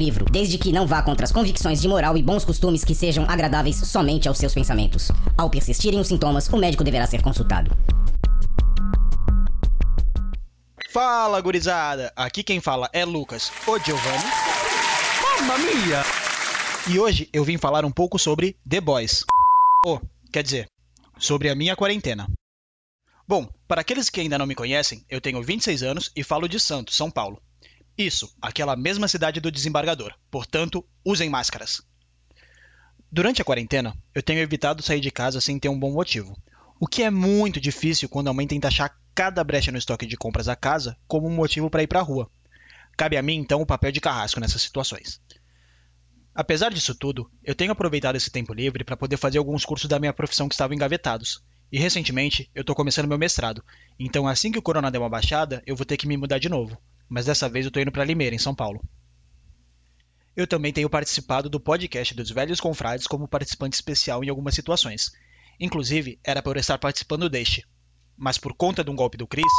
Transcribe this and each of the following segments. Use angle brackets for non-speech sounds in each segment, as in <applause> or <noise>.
livro, desde que não vá contra as convicções de moral e bons costumes que sejam agradáveis somente aos seus pensamentos. Ao persistirem os sintomas, o médico deverá ser consultado. Fala, gurizada! Aqui quem fala é Lucas, o Giovanni. Mamma mia! E hoje eu vim falar um pouco sobre The Boys. Ou, oh, quer dizer, sobre a minha quarentena. Bom, para aqueles que ainda não me conhecem, eu tenho 26 anos e falo de Santos, São Paulo. Isso, aquela mesma cidade do desembargador. Portanto, usem máscaras. Durante a quarentena, eu tenho evitado sair de casa sem ter um bom motivo, o que é muito difícil quando a mãe tenta achar cada brecha no estoque de compras da casa como um motivo para ir para a rua. Cabe a mim, então, o papel de carrasco nessas situações. Apesar disso tudo, eu tenho aproveitado esse tempo livre para poder fazer alguns cursos da minha profissão que estavam engavetados. E recentemente eu estou começando meu mestrado, então assim que o corona der uma baixada, eu vou ter que me mudar de novo mas dessa vez eu tô indo para Limeira, em São Paulo. Eu também tenho participado do podcast dos Velhos Confrades como participante especial em algumas situações. Inclusive, era para eu estar participando deste. Mas por conta de um golpe do Chris.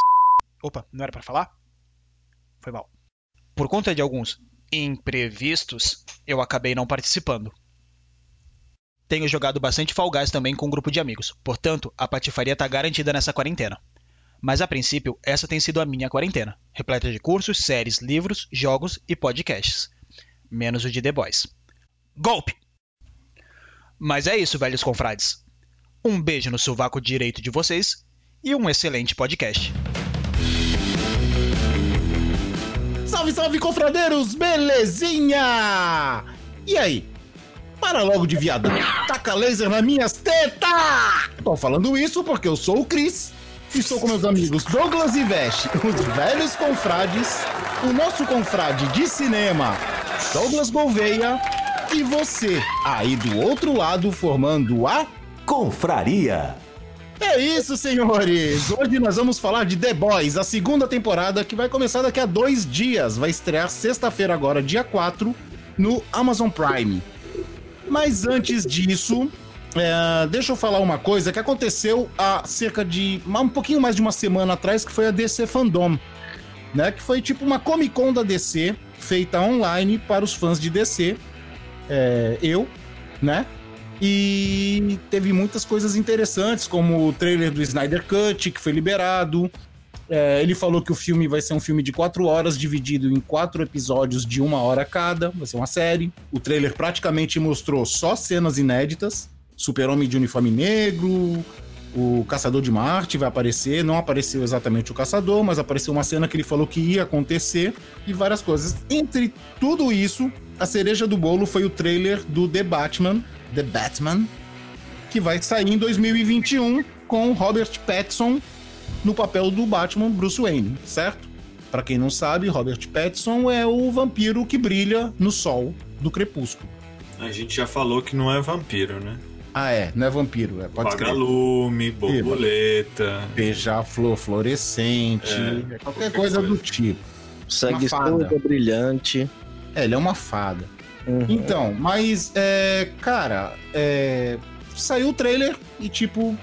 Opa, não era para falar? Foi mal. Por conta de alguns imprevistos, eu acabei não participando. Tenho jogado bastante Fall Guys também com um grupo de amigos, portanto, a patifaria tá garantida nessa quarentena. Mas a princípio, essa tem sido a minha quarentena, repleta de cursos, séries, livros, jogos e podcasts. Menos o de The Boys. Golpe! Mas é isso, velhos confrades. Um beijo no sovaco direito de vocês e um excelente podcast. Salve, salve, confradeiros! Belezinha! E aí? Para logo de viadão. Taca laser nas minhas tetas! Tô falando isso porque eu sou o Cris Estou com meus amigos Douglas e Veste, os velhos confrades, o nosso confrade de cinema, Douglas Gouveia, e você, aí do outro lado, formando a Confraria. É isso, senhores! Hoje nós vamos falar de The Boys, a segunda temporada que vai começar daqui a dois dias. Vai estrear sexta-feira, agora, dia 4, no Amazon Prime. Mas antes disso, é, deixa eu falar uma coisa que aconteceu há cerca de um pouquinho mais de uma semana atrás, que foi a DC Fandom, né? Que foi tipo uma Comic Con da DC feita online para os fãs de DC. É, eu, né? E teve muitas coisas interessantes, como o trailer do Snyder Cut, que foi liberado. É, ele falou que o filme vai ser um filme de quatro horas, dividido em quatro episódios de uma hora cada. Vai ser uma série. O trailer praticamente mostrou só cenas inéditas. Super-Homem de uniforme negro, o Caçador de Marte vai aparecer. Não apareceu exatamente o Caçador, mas apareceu uma cena que ele falou que ia acontecer e várias coisas. Entre tudo isso, a cereja do bolo foi o trailer do The Batman, The Batman, que vai sair em 2021 com Robert Pattinson no papel do Batman Bruce Wayne, certo? Para quem não sabe, Robert Pattinson é o vampiro que brilha no sol do crepúsculo. A gente já falou que não é vampiro, né? Ah, é, não é vampiro, é, pode Vagalume, borboleta. Beija-flor fluorescente, é, qualquer, qualquer coisa, coisa, do tipo. Sanguessuga brilhante. É, ele é uma fada. Uhum. Então, mas, é, cara, é, saiu o trailer e, tipo,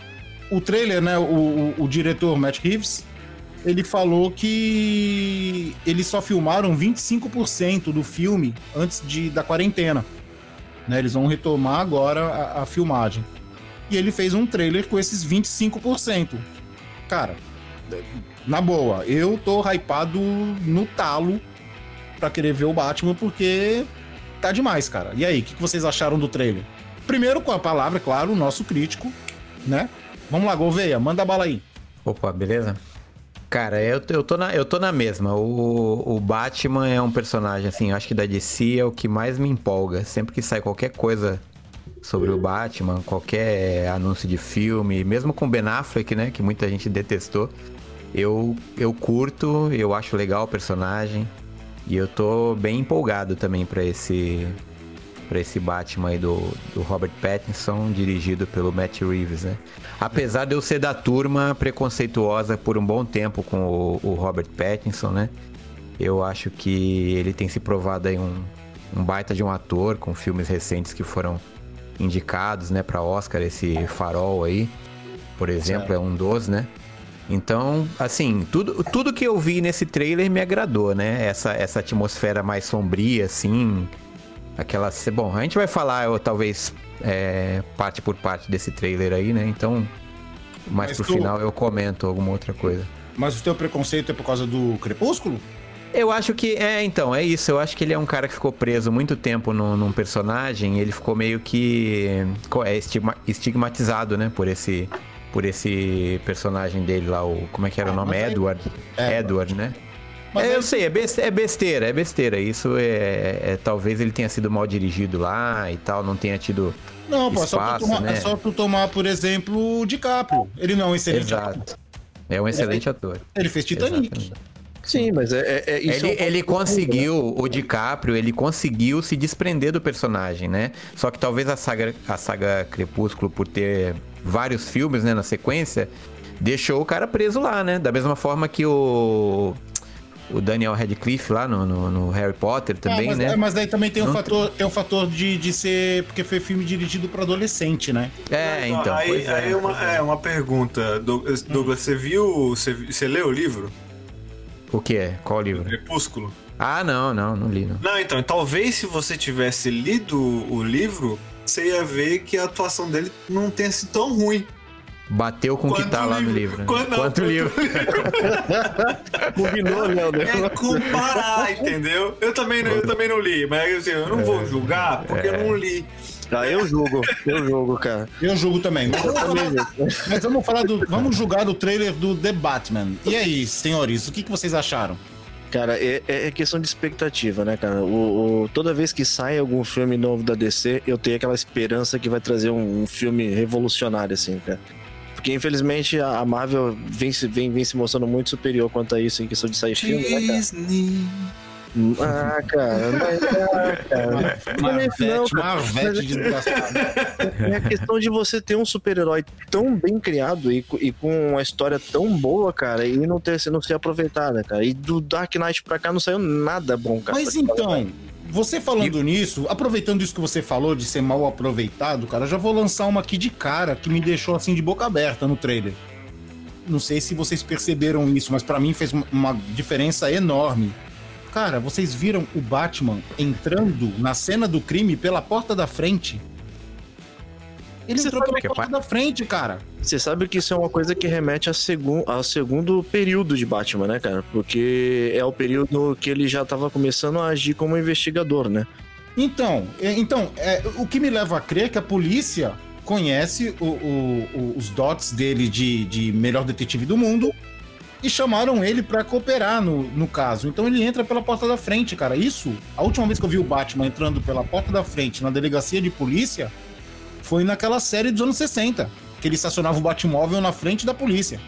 o trailer, né, o, o, o diretor Matt Reeves, ele falou que eles só filmaram 25% do filme antes de, da quarentena. Né? Eles vão retomar agora a, a filmagem. E ele fez um trailer com esses 25%. Cara, na boa, eu tô hypado no talo pra querer ver o Batman, porque tá demais, cara. E aí, o que, que vocês acharam do trailer? Primeiro, com a palavra, é claro, o nosso crítico, né? Vamos lá, Gouveia, manda a bala aí. Opa, beleza? Cara, eu, eu, tô na, eu tô na mesma. O, o Batman é um personagem, assim, acho que da DC é o que mais me empolga. Sempre que sai qualquer coisa sobre o Batman, qualquer anúncio de filme, mesmo com Ben Affleck, né, que muita gente detestou, eu, eu curto, eu acho legal o personagem. E eu tô bem empolgado também pra esse para esse Batman aí do, do Robert Pattinson, dirigido pelo Matt Reeves, né? Apesar de eu ser da turma preconceituosa por um bom tempo com o, o Robert Pattinson, né? Eu acho que ele tem se provado aí um, um baita de um ator com filmes recentes que foram indicados, né, para Oscar, esse Farol aí, por exemplo, é um dos, né? Então, assim, tudo, tudo que eu vi nesse trailer me agradou, né? Essa, essa atmosfera mais sombria, assim, aquela. Bom, a gente vai falar, eu, talvez, é, parte por parte desse trailer aí, né? Então, mais Mas pro tu- final eu comento alguma outra coisa. Mas o teu preconceito é por causa do Crepúsculo? Eu acho que. É, então, é isso. Eu acho que ele é um cara que ficou preso muito tempo num, num personagem. Ele ficou meio que. É estigma- estigmatizado, né? Por esse. Por esse personagem dele lá, o. Como é que era o nome? Edward. É. Edward, né? Mas É, aí- eu sei, é é besteira, é besteira. Isso é, é- Talvez ele tenha sido mal dirigido lá e tal, não tenha tido. Não, pô, é só, tu Espaço, tomar, né? é só tu tomar, por exemplo, o DiCaprio. Ele não é um excelente ator. Exato. É um excelente ator. Ele fez Titanic. Exatamente. Sim, mas é, é- é- isso Ele, é um ele conseguiu, o DiCaprio, ele conseguiu se desprender do personagem, né? Só que talvez a saga, a saga Crepúsculo, por ter vários filmes, né, na sequência, deixou o cara preso lá, né? Da mesma forma que o, o Daniel Radcliffe lá no, no- no Harry Potter Ah, também, mas, né? é, mas daí também tem o Não fator, tem o fator de, de ser. Porque foi filme dirigido pra adolescente, né? É, então. aí, pois é, aí uma, é. é uma pergunta, Douglas, Douglas, você viu, você, você leu o livro? O que é? Qual livro? Crepúsculo? Ah, não, não, não li, não. Não, então, talvez se você tivesse lido o livro, você ia ver que a atuação dele não tenha sido tão ruim. Bateu com o que tá o lá no livro. livro. né? Quanto quanto livro? <laughs> Combinou, né? É comparar, entendeu? Eu também, não- eu também não li, mas assim, eu não vou julgar porque eu não li. Ah, eu julgo, eu julgo, cara. Eu julgo também. Mas vamos falar, mas vamos falar do. Vamos julgar do trailer do The Batman. E aí, senhores, o que, que vocês acharam? Cara, é, é questão de expectativa, né, cara? O, o- toda vez que sai algum filme novo da DC, eu tenho aquela esperança que vai trazer um, um filme revolucionário, assim, cara. Porque, infelizmente, a Marvel vem, se- vem, vem se mostrando muito superior quanto a isso em questão de sair filme, né, cara? Disney. Ah, cara, <laughs> mas, ah, cara. É isso não, Marvete, cara. Marvete desgraçado. É a questão de você ter um super-herói tão bem criado e, e com uma história tão boa, cara, e não ter não ser aproveitada, cara. E do Dark Knight pra cá não saiu nada bom, cara. Mas então, você falando nisso, aproveitando isso que você falou de ser mal aproveitado, cara, já vou lançar uma aqui de cara que me deixou assim de boca aberta no trailer. Não sei se vocês perceberam isso, mas pra mim fez uma diferença enorme. Cara, vocês viram o Batman entrando na cena do crime pela porta da frente? Ele Você entrou pela é porta da frente, cara. Você sabe que isso é uma coisa que remete a segun, ao segundo período de Batman, né, cara? Porque é o período que ele já tava começando a agir como investigador, né? Então, é, então é, o que me leva a crer é que a polícia conhece o- o- o- os dots dele de, de melhor detetive do mundo e chamaram ele pra cooperar no, no caso. Então ele entra pela porta da frente, cara. Isso, a última vez que eu vi o Batman entrando pela porta da frente na delegacia de polícia foi naquela série dos anos 60, que ele estacionava o Batmóvel na frente da polícia.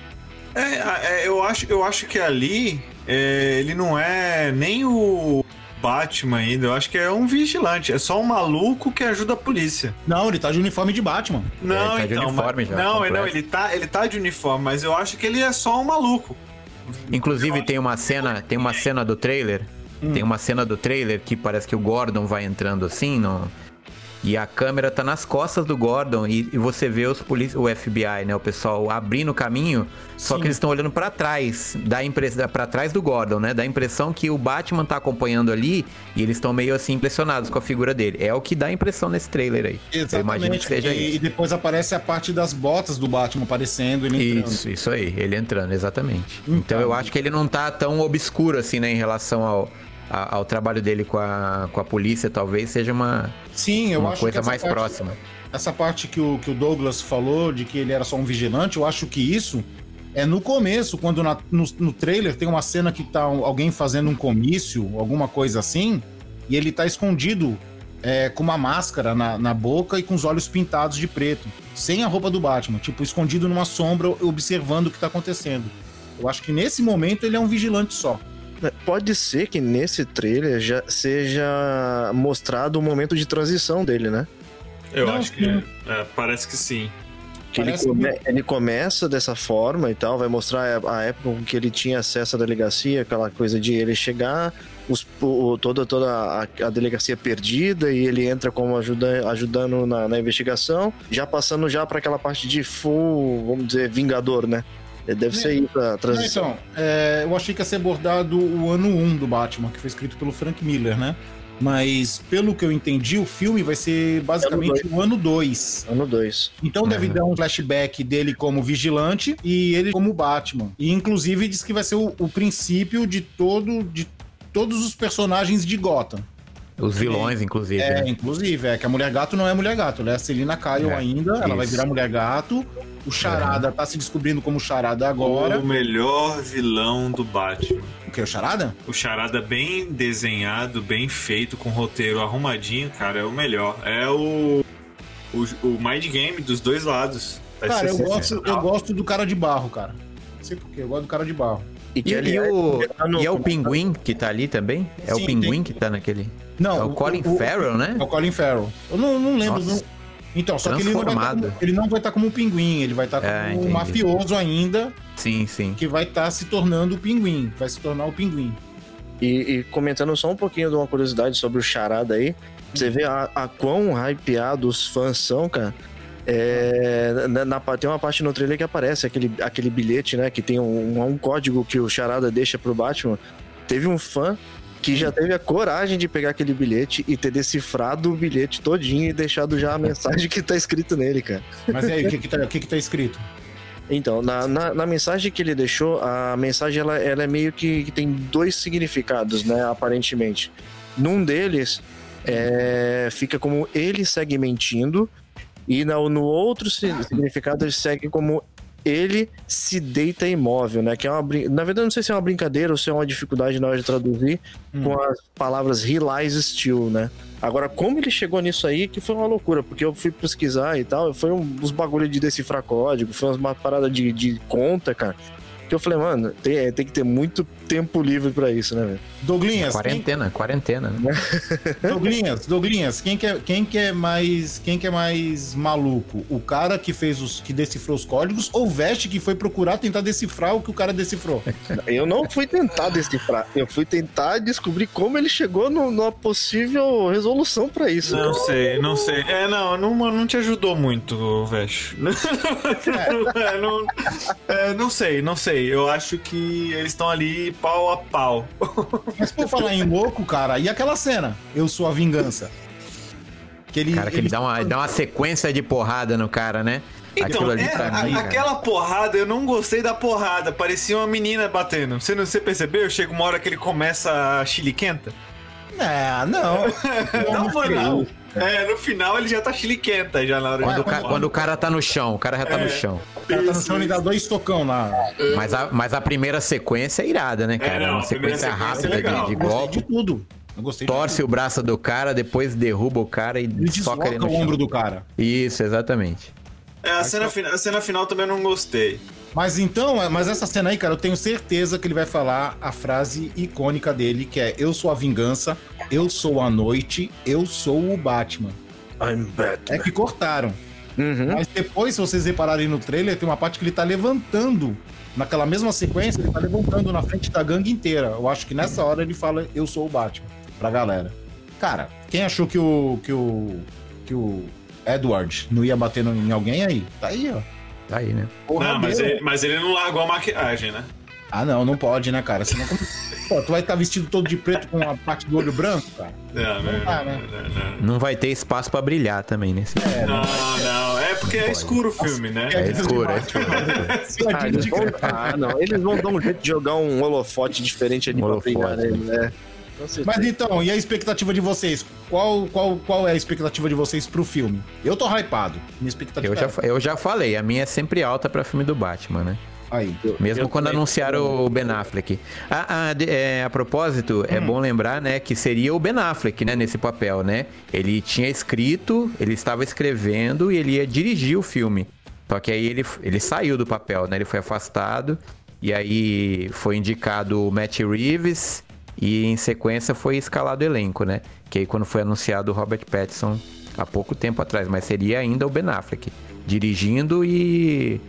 É, é, eu, acho, eu acho que ali é, ele não é nem o Batman ainda, eu acho que é um vigilante, é só um maluco que ajuda a polícia. Não, ele tá de uniforme de Batman. Não, ele tá de então, uniforme mas- já, não, completo. não, ele tá, ele tá de uniforme, mas eu acho que ele é só um maluco. Inclusive tem uma cena, tem uma cena do trailer, tem uma cena do trailer que parece que o Gordon vai entrando assim, no, e a câmera tá nas costas do Gordon e, e você vê os polici o FBI, né, o pessoal abrindo o caminho, só Sim. que eles estão olhando pra trás, dá impressão para trás do Gordon, né? Dá a impressão que o Batman tá acompanhando ali e eles estão meio assim impressionados com a figura dele. É o que dá a impressão nesse trailer aí. Eu imagino que seja e, isso. e depois aparece a parte das botas do Batman aparecendo, ele entrando. Isso, isso aí, ele entrando, exatamente. Então. Então, eu acho que ele não tá tão obscuro assim, né, em relação ao, a- ao trabalho dele com a, com a polícia, talvez seja uma, Sim, eu uma acho coisa mais parte- próxima. Essa parte que o, que o Douglas falou de que ele era só um vigilante, eu acho que isso é no começo, quando na- no, no trailer tem uma cena que tá alguém fazendo um comício, alguma coisa assim, e ele tá escondido é, com uma máscara na, na boca e com os olhos pintados de preto, sem a roupa do Batman, tipo, escondido numa sombra, observando o que tá acontecendo. Eu acho que nesse momento ele é um vigilante só. Pode ser que nesse trailer já seja mostrado o momento de transição dele, né? Eu Não, acho que. é, parece que sim. Que ele, come- ele começa dessa forma e tal, vai mostrar a a época em que ele tinha acesso à delegacia, aquela coisa de ele chegar, os, o, toda, toda a, a delegacia perdida e ele entra como ajuda, ajudando na, na investigação, já passando já para aquela parte de full, vamos dizer, vingador, né? Deve ser isso a Não, transição. então, é, eu achei que ia ser abordado o ano 1 do Batman, que foi escrito pelo Frank Miller, né? Mas, pelo que eu entendi, o filme vai ser basicamente o ano 2. Ano 2. Então deve Uhum. dar um flashback dele como vigilante e ele como Batman. E inclusive diz que vai ser o, o princípio de todo de todos os personagens de Gotham. Os vilões, inclusive. É, né? inclusive, é que a Mulher Gato não é Mulher Gato, ela é a Celina Kyle É, ainda, ela vai isso. virar Mulher Gato. O Charada tá se descobrindo como Charada agora. O melhor vilão do Batman. O que, o Charada? O Charada bem desenhado, bem feito, com roteiro arrumadinho, cara, é o melhor. É o. O, o mind game dos dois lados. Vai Cara, eu gosto, eu gosto do cara de barro, cara. Não sei porquê, eu gosto do cara de barro. E, e aliás, o, tá e é o Pinguim que tá ali também? É Sim, o Pinguim tem- que tá naquele. Não, é o, Colin Farrell, né? É o Colin Farrell. Eu não, não lembro. Não- Então, só que ele não, vai tá Transformado. como, ele não vai estar como um pinguim, ele vai estar como É, um mafioso ainda, Sim, sim. que vai estar se tornando o pinguim, vai se tornar o pinguim. E, e comentando só um pouquinho de uma curiosidade sobre o Charada aí, você vê a, a quão hypeado os fãs são, cara. É, na, na- tem uma parte no trailer que aparece aquele, aquele bilhete, né? Que tem um, um código que o Charada deixa pro Batman. Teve um fã que já teve a coragem de pegar aquele bilhete e ter decifrado o bilhete todinho e deixado já a mensagem que tá escrito nele, cara. Mas e aí, o que que tá, o que que tá escrito? Então, na, na, na mensagem que ele deixou, a mensagem ela, ela é meio que, que tem dois significados, né? Aparentemente. Num deles, é, fica como ele segue mentindo, e no, no outro si- significado ele segue como ele se deita imóvel, né? Que é uma brin- Na verdade, eu não sei se é uma brincadeira ou se é uma dificuldade na hora de traduzir Hum. com as palavras he lies still, né? Agora, como ele chegou nisso aí, que foi uma loucura, porque eu fui pesquisar e tal, foi um, uns bagulho de decifrar código, foi uma parada de, de conta, cara. Que eu falei, mano, tem, tem que ter muito tempo livre pra isso, né, velho? Douglinhas, quem, Quarentena, quarentena, né? <laughs> <laughs> Douglinhas, Douglinhas, quem que, é, quem que é mais quem que é mais maluco? O cara que fez os que decifrou os códigos ou o Veste que foi procurar tentar decifrar o que o cara decifrou? <laughs> Eu não fui tentar decifrar, eu fui tentar descobrir como ele chegou no- numa possível resolução pra isso. Não sei, não sei. É, não, não, não te ajudou muito, Vesh. É, não, é, não sei, não sei. Eu acho que eles estão ali pau a pau. <laughs> Mas por falar em louco, cara, e aquela cena? Eu sou a vingança. Que ele, Cara, que ele dá uma, dá uma sequência de porrada no cara, né? Então, é, pra a- mim, cara. aquela porrada, eu não gostei da porrada. Parecia uma menina batendo. Você, não, você percebeu? Chega uma hora que ele começa a chiliquenta. É, não. <laughs> Não, foi não. É, no final ele já tá chiliquenta já na hora Quando, de o ca- quando o cara tá no chão, o cara já tá É. no chão. O cara tá no chão e dá dois tocão lá. Mas a, mas a primeira sequência é irada, né, cara? É, não, uma sequência sequência é rápida legal. de, de golpe. de tudo. Eu gostei de Torce tudo. o braço do cara, depois derruba o cara e Ele soca ele no o chão. ombro do cara. Isso, exatamente. É, a cena, fina- a cena final também eu não gostei. Mas então, é- mas essa cena aí, cara, eu tenho certeza que ele vai falar a frase icônica dele, que é Eu sou a vingança, eu sou a noite, eu sou o Batman. I'm É Batman. que cortaram. Uhum. Mas depois, se vocês repararem no trailer, tem uma parte que ele tá levantando. Naquela mesma sequência, ele tá levantando na frente da gangue inteira. Eu acho que nessa hora ele fala, eu sou o Batman, pra galera. Cara, quem achou que o. que o. que o Edward não ia bater em alguém aí? Tá aí, ó. Tá aí, né? Porra Não, mas ele, mas ele não largou a maquiagem, né? Ah, não, não pode, né, cara? Senão, como... <laughs> Pô, tu vai estar vestido todo de preto com a parte do olho branco, cara? Não, não, né? não, não, não. Não vai ter espaço pra brilhar também nesse Não, não, é porque é escuro o filme, né? É escuro, é escuro. Ah, <laughs> eles vão, ah, não. Eles vão dar um jeito de jogar um holofote diferente ali Um pra holofote, né? Certeza. Mas então, e a expectativa de vocês? Qual, qual, qual é a expectativa de vocês pro filme? Eu tô hypado. Minha expectativa Eu já, é eu já falei, a minha é sempre alta pra filme do Batman, né? aí. Mesmo Eu quando também- anunciaram o Ben Affleck. Ah, ah, de- é, a propósito, é bom lembrar, né, que seria o Ben Affleck, né, nesse papel, né? Ele tinha escrito, ele estava escrevendo e ele ia dirigir o filme. Só que aí ele, ele saiu do papel, né? Ele foi afastado E aí foi indicado o Matt Reeves e em sequência foi escalado o elenco, né? Que aí quando foi anunciado o Robert Pattinson há pouco tempo atrás, mas seria ainda o Ben Affleck, dirigindo e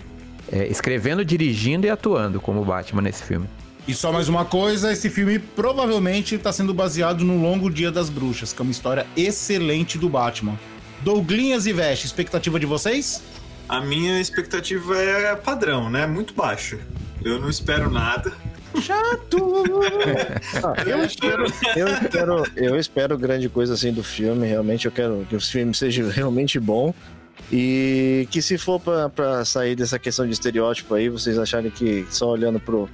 é, escrevendo, dirigindo e atuando como Batman nesse filme. E só mais uma coisa, esse filme provavelmente está sendo baseado no Longo Dia das Bruxas, que é uma história excelente do Batman. Douglinhas e Veste, expectativa de vocês? A minha expectativa é padrão, né? Muito baixa. Eu não espero nada. Chato! <laughs> Ah, eu, espero, eu, espero, eu espero grande coisa assim do filme. Realmente, eu quero que o filme seja <laughs> realmente bom. E que se for pra, pra sair dessa questão de estereótipo aí, vocês acharem que só olhando pro,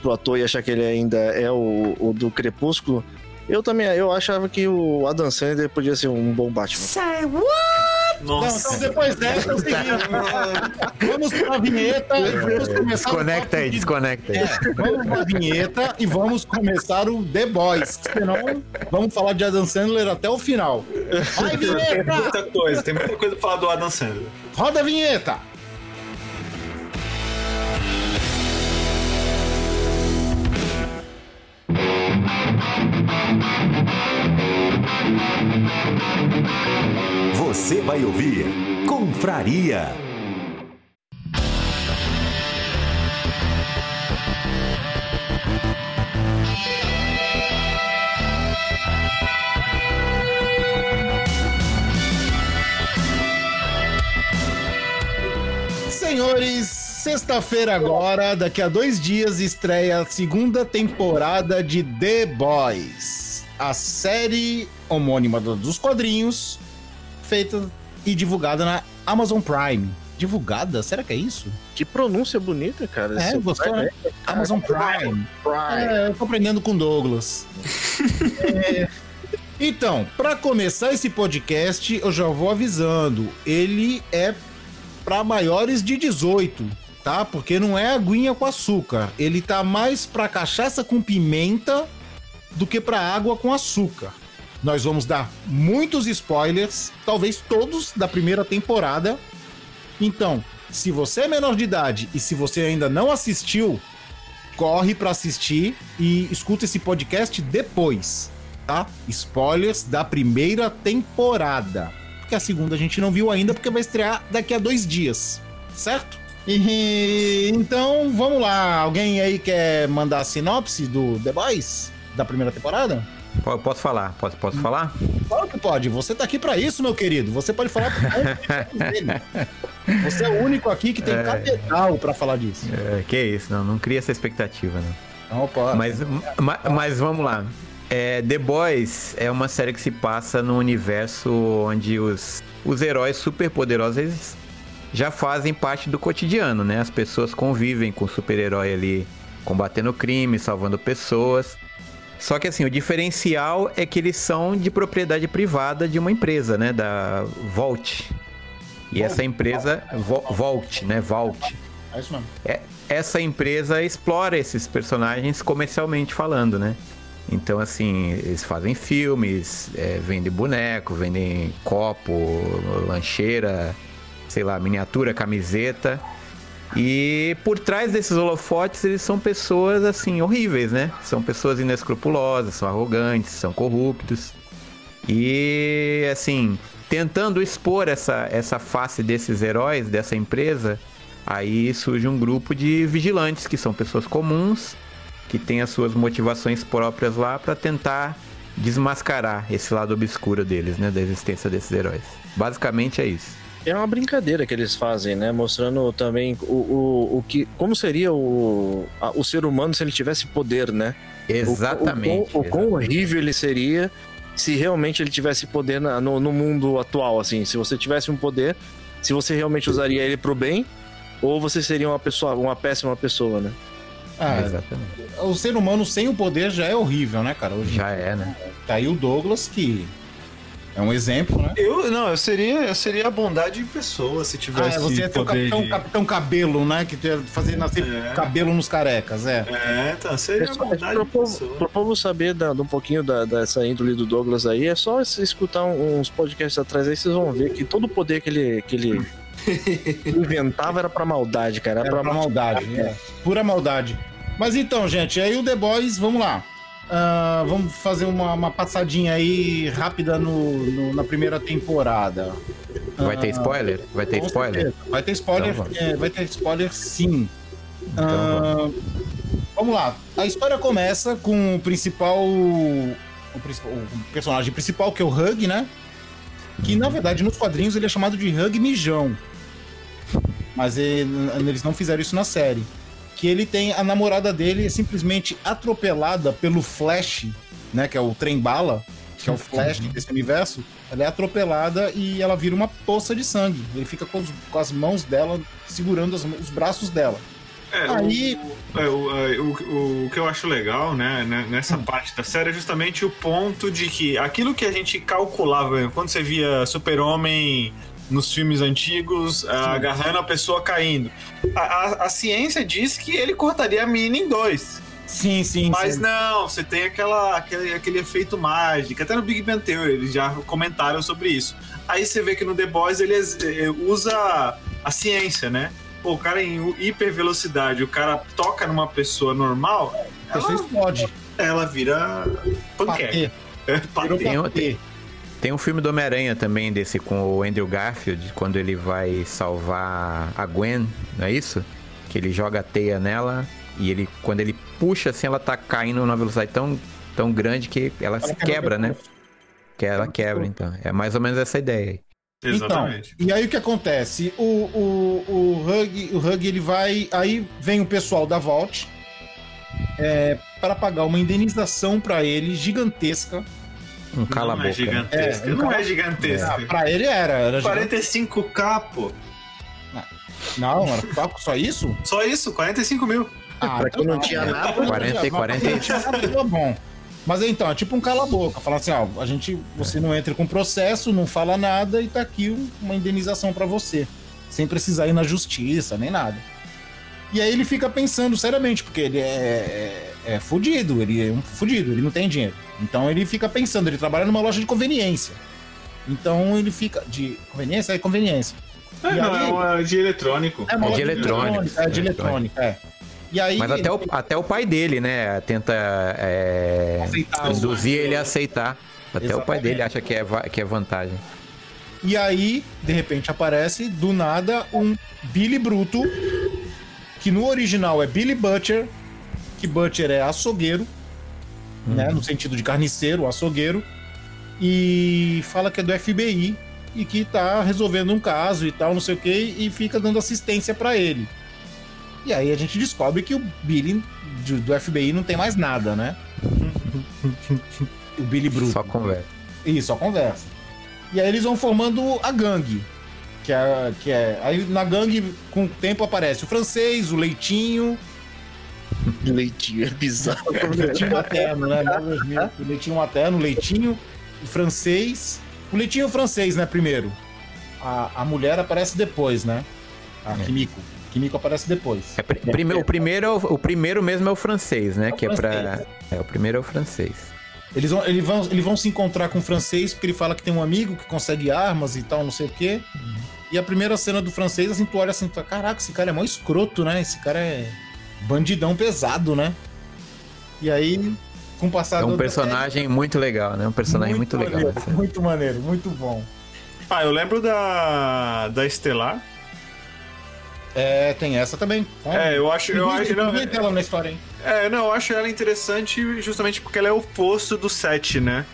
pro ator e achar que ele ainda é o, o do Crepúsculo, eu também eu achava que o Adam Sandler podia ser um bom Batman. Say what? Não, então depois dessa é o seguinte. <laughs> vamos pra vinheta e vamos começar Desconecta aí, de... desconecta aí. É, vamos pra vinheta e vamos começar o The Boys. Senão, vamos falar de Adam Sandler até o final. Vai, Tem vinheta! muita coisa, tem muita coisa pra falar do Adam Sandler. Roda a vinheta! Você vai ouvir Confraria. Senhores, sexta-feira agora, daqui a dois dias, estreia a segunda temporada de The Boys. A série homônima do- dos quadrinhos, feita e divulgada na Amazon Prime. Divulgada? Será que é isso? Que pronúncia bonita, cara. É, Esse- gostou, né? Amazon Prime. É, eu tô aprendendo com Douglas. <laughs> É, Então, pra começar esse podcast, eu já vou avisando. Ele é pra maiores de 18, tá? Porque não é aguinha com açúcar. Ele tá mais pra cachaça com pimenta do que pra água com açúcar. Nós vamos dar muitos spoilers, talvez todos da primeira temporada. Então, se você é menor de idade e se você ainda não assistiu, corre pra assistir e escuta esse podcast depois, tá? Spoilers da primeira temporada. Porque a segunda a gente não viu ainda, porque vai estrear daqui a dois dias, certo? E, então, vamos lá. Alguém aí quer mandar a sinopse do The Boys? Da primeira temporada? Po- Posso falar? Posso, posso falar? Claro que pode. Você tá aqui pra isso, meu querido. Você pode falar. Você é o único aqui que tem capital pra falar disso. É, que isso, não, não cria essa expectativa, não. Não, pode. Mas, ma- mas vamos lá. É, The Boys é uma série que se passa no universo onde os, os heróis superpoderosos já fazem parte do cotidiano, né? As pessoas convivem com o super-herói ali, combatendo crime, salvando pessoas. Só que assim, o diferencial é que eles são de propriedade privada de uma empresa, né? Da Vault. E essa empresa, Vault, né? Vault. É isso mesmo. É, essa empresa explora esses personagens comercialmente falando, né? Então, assim, eles fazem filmes, é, vendem boneco, vendem copo, lancheira, sei lá, miniatura, camiseta. E por trás desses holofotes, eles são pessoas, assim, horríveis, né? São pessoas inescrupulosas, são arrogantes, são corruptos. E, assim, tentando expor essa, essa face desses heróis, dessa empresa, aí surge um grupo de vigilantes, que são pessoas comuns, que têm as suas motivações próprias lá para tentar desmascarar esse lado obscuro deles, né? Da existência desses heróis. Basicamente é isso. É uma brincadeira que eles fazem, né? Mostrando também o, o, o que. Como seria o, a- o ser humano se ele tivesse poder, né? O- Exatamente. O, o, o quão horrível ele seria se realmente ele tivesse poder na- no, no mundo atual, assim. Se você tivesse um poder, se você realmente usaria ele pro bem, ou você seria uma pessoa, uma péssima pessoa, né? Ah, Exatamente. o ser humano sem o poder já é horrível, né, cara? Hoje Já é, né? tá aí o Douglas, que é um exemplo, né? Eu, não, eu seria, eu seria a bondade em pessoa se Ah, tivesse é, você ia ser o capitão, de- capitão cabelo, né? Que ia fazer nascer É. cabelo nos carecas, é. É, então, seria a É só- bondade pro, em povo, pessoa. pro povo saber da, de um pouquinho da, dessa índole do Douglas aí, é só es- escutar uns podcasts atrás aí, vocês vão ver que todo o poder que ele, que ele <laughs> Inventava era pra maldade, cara. Era, Era pra maldade, é. Pura maldade. Mas então, gente, aí o The Boys, vamos lá. Ah, vamos fazer uma, uma passadinha aí rápida no, no- na primeira temporada. Vai ter Ah, spoiler? Vai ter spoiler? certeza. Vai ter spoiler, Então é, vai ter spoiler sim. Então Ah, vamos lá. A história começa com o principal. O, principal- o personagem principal, que é o Hug, né? Que na verdade nos quadrinhos ele é chamado de Hug Mijão. Mas ele- eles não fizeram isso na série. Que ele tem a namorada dele simplesmente atropelada pelo Flash, né? Que é o trem bala, que é o Flash desse universo. Ela é atropelada e ela vira uma poça de sangue. Ele fica com, os- com as mãos dela segurando as- os braços dela. É, Aí- o, é, o, é, o- o que eu acho legal, né, né, nessa Hum. parte da série é justamente o ponto de que aquilo que a gente calculava quando você via Super-Homem nos filmes antigos, agarrando a pessoa caindo. A, a- a ciência diz que ele cortaria a mina em dois. Sim, sim. Mas sim. não, você tem aquela, aquele, aquele efeito mágico. Até no Big Bang Theory eles já comentaram sobre isso. Aí você vê que no The Boys ele eh, usa a ciência, né? Pô, o cara em hiper velocidade, o cara toca numa pessoa normal, A pessoa ela, explode. ela vira panqueca. <laughs> Patê. É, patê. Tem um filme do Homem-Aranha também, desse com o Andrew Garfield, quando ele vai salvar a Gwen, não é isso? Que ele joga a teia nela e ele, quando ele puxa assim, ela tá caindo numa velocidade tão, tão grande que ela, se quebra, né? Que ela quebra, então. É mais ou menos essa ideia aí. Exatamente. Então, e aí o que acontece? O, o, o Hug, o Hug ele vai. Aí vem o pessoal da Vault é, para pagar uma indenização para ele gigantesca. Um cala a não é boca. gigantesca. É, um não cala- é gigantesca. Ah, para ele era. era gigante. 45k, pô. Não, era só- só isso? Só isso, 45 mil. Ah, Pra quem não tinha nada, 40 e 40 Não tinha nada, tá bom. Mas então, é tipo um cala-boca. Falar assim, ó, a gente, você não entra com processo, não fala nada e tá aqui um- uma indenização pra você. Sem precisar ir na justiça, nem nada. E aí ele fica pensando seriamente, porque ele é, é, é fudido, ele é um fudido, ele não tem dinheiro. Então ele fica pensando, ele trabalha numa loja de conveniência. Então ele fica. De conveniência? É conveniência. É, E não, aí- é uma de eletrônico. uma de loja eletrônicos, É de é eletrônica, é. E aí. Mas até o, até o pai dele, né? Tenta é, Aceitar. induzir ele a aceitar. Até o pai Exatamente. dele acha que é, que é vantagem. E aí, de repente, aparece do nada um Billy Bruto, que no original é Billy Butcher, que Butcher é açougueiro, né? No sentido de carniceiro, açougueiro, e fala que é do FBI e que tá resolvendo um caso e tal, não sei o que, e fica dando assistência pra ele. E aí a gente descobre que o Billy do, do FBI não tem mais nada, né? <laughs> o Billy Bruto. Só conversa. Isso, só conversa. E aí eles vão formando a gangue. Que é, que é. Aí na gangue, com o tempo, aparece o francês, o leitinho. <laughs> leitinho é bizarro. O <laughs> leitinho materno, né? O leitinho materno, o leitinho, francês. O leitinho francês, né? Primeiro. A, a mulher aparece depois, né? A É. Kimiko. Kimiko aparece depois. É, pri- prime- o, primeiro, é o, o primeiro mesmo é o francês, né? É o que é pra. francês. É, o primeiro é o francês. Eles vão, eles, vão, eles vão se encontrar com o francês porque ele fala que tem um amigo que consegue armas e tal, não sei o quê. E a primeira cena do francês, assim, tu olha assim, tu fala, caraca, esse cara é mó escroto, né? Esse cara é bandidão pesado, né? E aí, com o passar É um personagem muito legal, né? Um personagem muito, legal. maneiro, essa. Muito maneiro, muito bom. Ah, eu lembro da, da Estelar. É, tem essa também. É, eu acho. Eu acho não, Não, ela na história, hein? é, não, eu acho ela interessante justamente porque ela é o oposto do 7, né?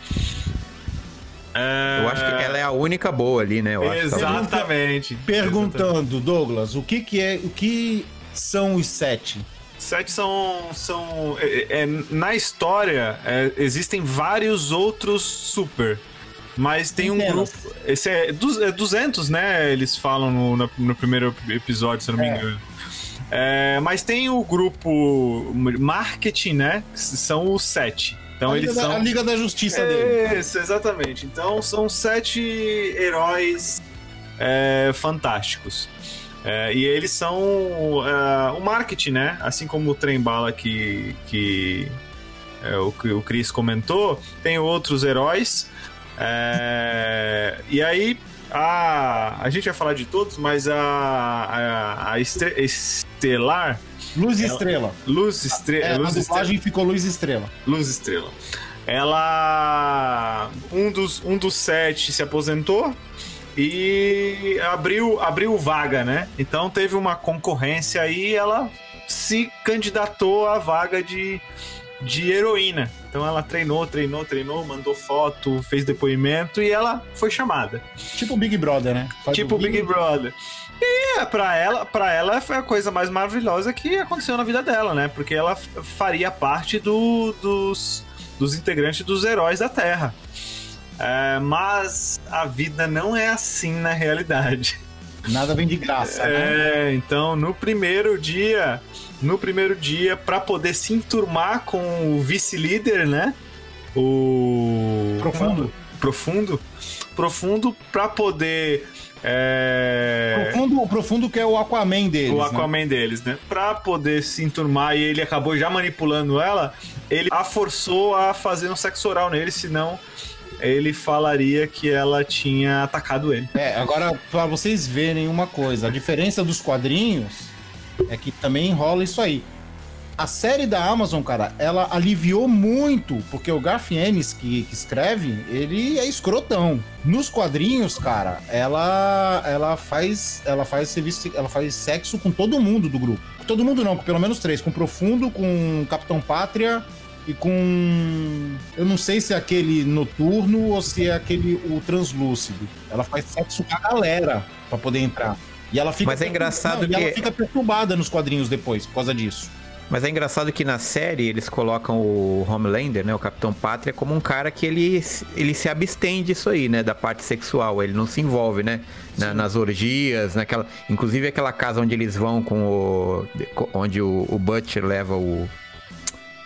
É, Eu acho que ela é a única boa ali, né? Eu acho, talvez. Exatamente. Perguntando, Douglas, o que que é, o que são os sete? Sete são. são é, é, na história, é, existem vários outros super. Mas tem um grupo. Esse é, du- é 200, né? Eles falam no, no, no primeiro episódio, se eu não me É. engano. É, mas tem o grupo marketing, né? São os sete. Então a, eles da, são. a Liga da Justiça dele. Isso, exatamente. Então são sete heróis é, fantásticos. É, e eles são é, o marketing, né? Assim como o Trem Bala que, que é, o, o Chris comentou, tem outros heróis. é, e aí a, a gente vai falar de todos, mas a, a, a estre- Estelar, Luz Ela- Estrela. Luz Estrela, É, a Luz, Estrela, dublagem ficou Luz Estrela. Luz Estrela, ela um dos um dos sete se aposentou e abriu abriu vaga, né? Então teve uma concorrência aí, e ela se candidatou à vaga de de heroína. Então ela treinou, treinou, treinou, mandou foto, fez depoimento e ela foi chamada. Tipo Big Brother, né? Faz tipo o Big Brother. E é, pra ela, pra ela foi a coisa mais maravilhosa que aconteceu na vida dela, né? Porque ela faria parte do- dos, dos integrantes dos heróis da Terra. É, mas a vida não é assim na realidade. Nada vem de graça, né? É, então no primeiro dia, no primeiro dia, pra poder se enturmar com o vice-líder, né? O Profundo. profundo, profundo para poder é, Profundo, o profundo que é o Aquaman deles. o né? Aquaman deles, né? Pra poder se enturmar e ele acabou já manipulando ela, ele a forçou a fazer um sexo oral nele, senão ele falaria que ela tinha atacado ele. É, agora, pra vocês verem uma coisa, a diferença dos quadrinhos é que também rola isso aí. A série da Amazon, cara, ela aliviou muito, porque o Garth Ennis que, que escreve, ele é escrotão. Nos quadrinhos, cara, ela ela faz ela faz serviço, ela faz sexo com todo mundo do grupo. Todo mundo não, com pelo menos três, com Profundo, com Capitão Pátria e com eu não sei se é aquele noturno ou se é aquele o translúcido. Ela faz sexo com a galera pra poder entrar. E ela fica Mas é engraçado Não, e ela que- fica perturbada nos quadrinhos depois por causa disso. Mas é engraçado que na série eles colocam o Homelander, né, o Capitão Pátria, como um cara que ele, ele se abstém disso aí, né, da parte sexual. Ele não se envolve, né, na- nas orgias, naquela, inclusive aquela casa onde eles vão com o, onde o, o Butcher leva o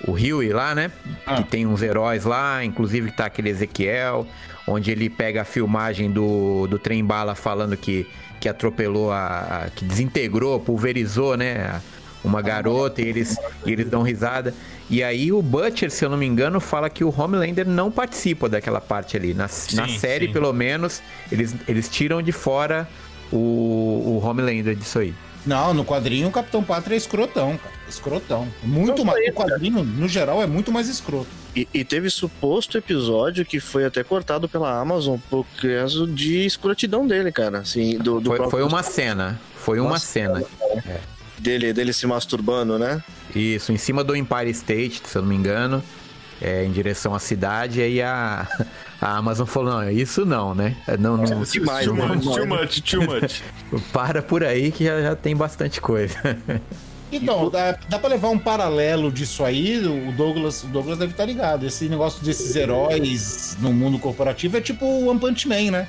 o Huey lá, né, Ah. que tem uns heróis lá, inclusive tá aquele Ezequiel, onde ele pega a filmagem do, do trem bala falando que que atropelou a, a- que desintegrou, pulverizou, né, uma garota e eles, e eles dão risada. E aí o Butcher, se eu não me engano, fala que o Homelander não participa daquela parte ali. Na, na Sim, série, sim. pelo menos, eles, eles tiram de fora o, o Homelander disso aí. Não, no quadrinho o Capitão Pátria é escrotão, cara. Escrotão. Muito mais. O quadrinho, no geral, é muito mais escroto. E, e teve suposto episódio que foi até cortado pela Amazon por causa de escrotidão dele, cara. Assim, do, do Foi, próprio- foi uma cena. Foi uma Nossa, cena. dele, dele se masturbando, né? Isso, em cima do Empire State, se eu não me engano. É, em direção à cidade, e aí a, a Amazon falou, não, isso não, né? Não, não, demais, too né? much, too much, too much. <laughs> para por aí que já, já tem bastante coisa. Então, dá, dá pra levar um paralelo disso aí, o Douglas, o Douglas deve estar ligado. Esse negócio desses heróis no mundo corporativo é tipo o One Punch Man, né?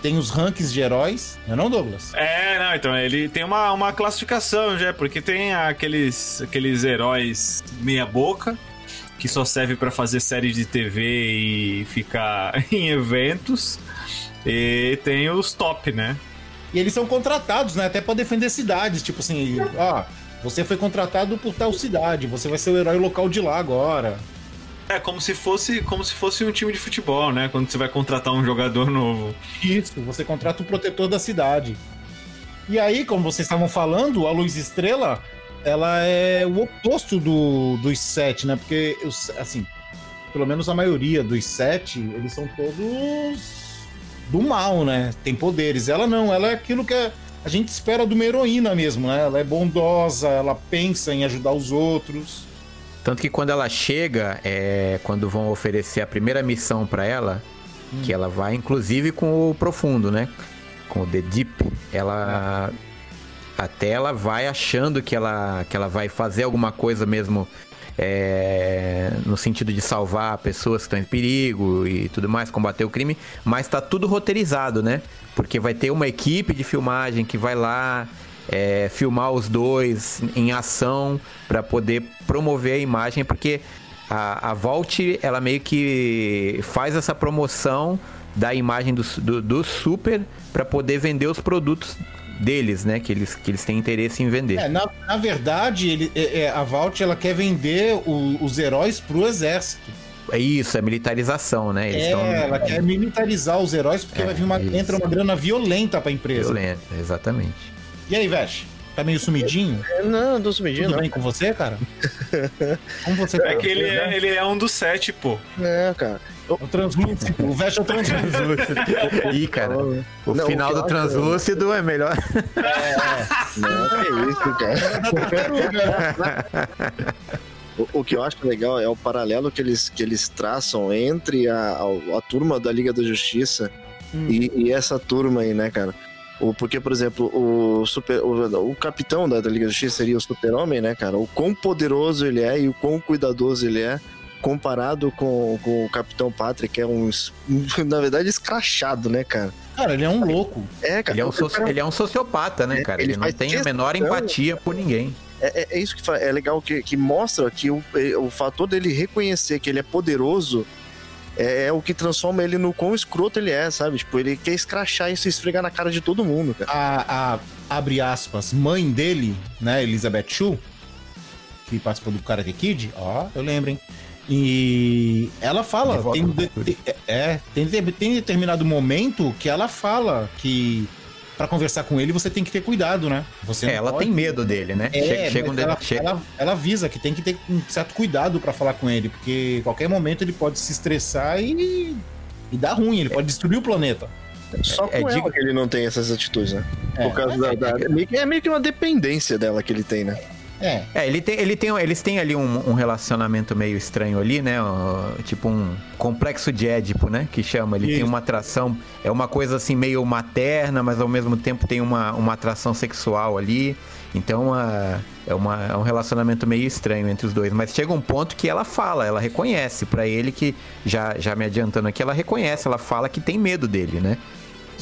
Tem os rankings de heróis, não é não, Douglas? É, não, então ele tem uma, uma classificação já, porque tem aqueles, aqueles heróis meia-boca, que só serve pra fazer série de TV e ficar <laughs> em eventos, e tem os top, né? E eles são contratados, né? Até pra defender cidades. Tipo assim, ó, você foi contratado por tal cidade, você vai ser o herói local de lá agora. É como se fosse como se fosse um time de futebol, né? Quando você vai contratar um jogador novo. Isso, você contrata o protetor da cidade. E aí, como vocês estavam falando, a Luz Estrela, ela é o oposto do, dos sete, né? Porque, assim, pelo menos a maioria dos sete, eles são todos do mal, né? Tem poderes. Ela não, ela é aquilo que é- a gente espera de uma heroína mesmo, né? Ela é bondosa, ela pensa em ajudar os outros. Tanto que quando ela chega, é, quando vão oferecer a primeira missão pra ela, que ela vai inclusive com o profundo, né? Com o The Deep, ela até ela vai achando que ela que ela vai fazer alguma coisa mesmo é, no sentido de salvar pessoas que estão em perigo e tudo mais, combater o crime, mas tá tudo roteirizado, né? Porque vai ter uma equipe de filmagem que vai lá é, filmar os dois em ação para poder promover a imagem, porque a, a Vault ela meio que faz essa promoção da imagem do, do, do Super para poder vender os produtos deles, né? Que eles, que eles têm interesse em vender. É, na, na verdade, ele, é- é, a Vault ela quer vender o- os heróis pro exército. É isso, é militarização, né? Eles É, estão ela quer militarizar os heróis porque É, vai vir uma, isso. entra uma grana violenta pra empresa. violenta, exatamente. E aí, Vesh? Tá meio sumidinho? É, Não, não tô medindo, Tudo não. bem com você, cara? <laughs> Como você tá? É que ele é, ele é um dos sete, pô. É, cara. O translúcido. <laughs> O Vesh é o translúcido. <laughs> Ih, cara, o Não, final o do acho- translúcido é melhor. Não, que isso, cara. O, o que eu acho legal é o paralelo que eles, que eles traçam entre a, a, a turma da Liga da Justiça e, e essa turma aí, né, cara? O, porque, por exemplo, o, super, o, o capitão da, da Liga da Justiça seria o super-homem, né, cara? O quão poderoso ele é e o quão cuidadoso ele é comparado com, com o Capitão Patrick, que é um, <laughs> na verdade, escrachado, né, cara? Cara, ele é um louco. É, cara. Ele é um, soci- cara- ele é um sociopata, né, É, cara? ele Ele não tem a menor empatia por ninguém. É, é- é isso que é legal, que, que mostra que o, é, o fator dele reconhecer que ele é poderoso é, é o que transforma ele no quão escroto ele é, sabe? Tipo, ele quer escrachar e se esfregar na cara de todo mundo, cara. A, a, abre aspas, mãe dele, né, Elizabeth Shue, que participou do Karate Kid, ó, eu lembro, hein? E ela fala, tem, de- tem- é, tem, tem determinado momento que ela fala que pra conversar com ele você tem que ter cuidado, né? Você É, ela pode- tem medo dele, né? É, chega, chega um de- ela, chega- ela- ela avisa que tem que ter um certo cuidado pra falar com ele, porque qualquer momento ele pode se estressar e, e dar ruim, ele pode destruir o planeta. Só com é, ela digo- que ele não tem essas atitudes, né? É, Por causa da, da- meio que- É meio que uma dependência dela que ele tem, né? É, É, ele tem, ele tem, eles têm ali um, um relacionamento meio estranho ali, né? tipo um complexo de Édipo, né? Que chama. Ele tem Isso. uma atração, é uma coisa assim meio materna, mas ao mesmo tempo tem uma, uma atração sexual ali. Então é, uma, é um relacionamento meio estranho entre os dois. Mas chega um ponto que ela fala, ela reconhece pra ele que, já, já me adiantando aqui, ela reconhece, ela fala que tem medo dele, né?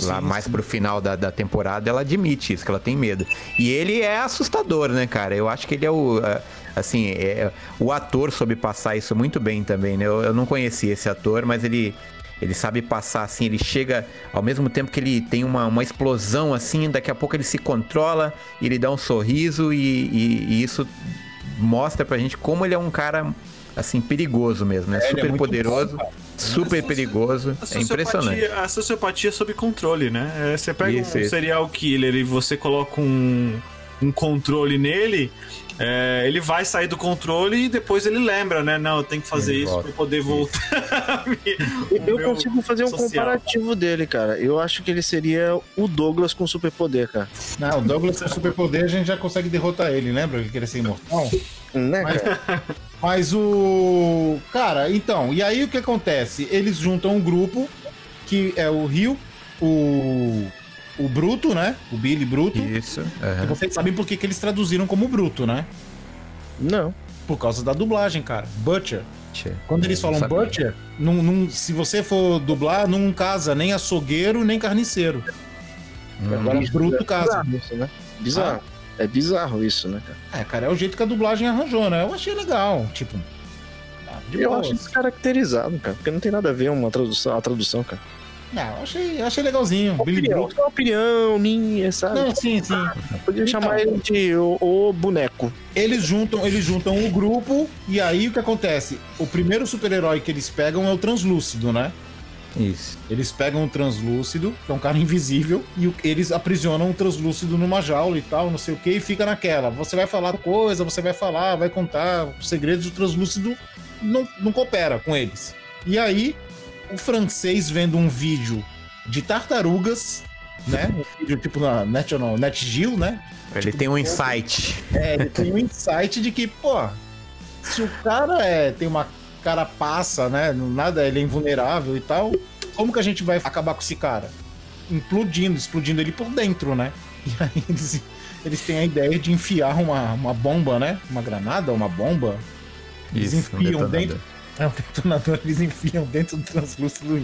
Lá Sim, mais sim. pro final da, da temporada, ela admite isso, que ela tem medo. E ele é assustador, né, cara? Eu acho que ele é o. ah, Assim, é, o ator soube passar isso muito bem também, né? Eu, eu não conhecia esse ator, mas ele. Ele sabe passar assim, ele chega ao mesmo tempo que ele tem uma, uma explosão assim, daqui a pouco ele se controla, ele dá um sorriso e, e- e isso mostra pra gente como ele é um cara assim perigoso mesmo, né? ele é super muito poderoso, bom, super A perigoso, é impressionante. A sociopatia sob controle, né? É, você pega Isso, um isso. serial killer e você coloca um, um controle nele, é, ele vai sair do controle e depois ele lembra, né? Não, eu tenho que fazer Ele isso volta. pra <laughs> eu poder voltar. Eu consigo fazer um social. comparativo dele, cara. Eu acho que ele seria o Douglas com superpoder, cara. Não, o Douglas com superpoder a gente já consegue derrotar ele, lembra? Ele queria ser imortal. Né, Mas- cara? Mas o. Cara, então, e aí o que acontece? Eles juntam um grupo que é o Rio, o. O Bruto, né? O Billy Bruto. Isso. E aham. vocês sabem por que, que eles traduziram como Bruto, né? Não. Por causa da dublagem, cara. Butcher. Quando eles É, falam sabia. Butcher, não, não- se você for dublar, não casa nem açougueiro nem carniceiro. Agora, Isso Bruto é casa. bizarro isso, né? Bizarro. É bizarro isso, né, cara? É, cara, é o jeito que a dublagem arranjou, né? Eu achei legal. Tipo. ah, De Eu boa. acho descaracterizado, cara. Porque não tem nada a ver uma tradução, a tradução, cara. Não, eu achei, eu achei legalzinho. Billy Opinião, Bruto. só opinião minha, sabe? Não, sim, sim. Podia Então. chamar ele de o, o boneco. Eles juntam, eles juntam o grupo e aí o que acontece? O primeiro super-herói que eles pegam é o Translúcido, né? Isso. Eles pegam o Translúcido, que é um cara invisível, e eles aprisionam o Translúcido numa jaula e tal, não sei o que, e fica naquela. Você vai falar coisa, você vai falar, vai contar os segredos, o Translúcido não, não coopera com eles. E aí, o francês vendo um vídeo de tartarugas, né? Um vídeo tipo na National, NetGeo, né? Ele tem um insight. É, ele tem um insight de que, pô, se o cara é, tem uma carapaça, né? Nada, ele é invulnerável e tal, como que a gente vai acabar com esse cara? Implodindo, explodindo ele por dentro, né? <laughs> E aí eles, eles têm a ideia de enfiar uma, uma bomba, né? Uma granada, uma bomba. Eles Isso, um enfiam detonador. dentro. <laughs> É um detonador, eles enfiam dentro do translúcido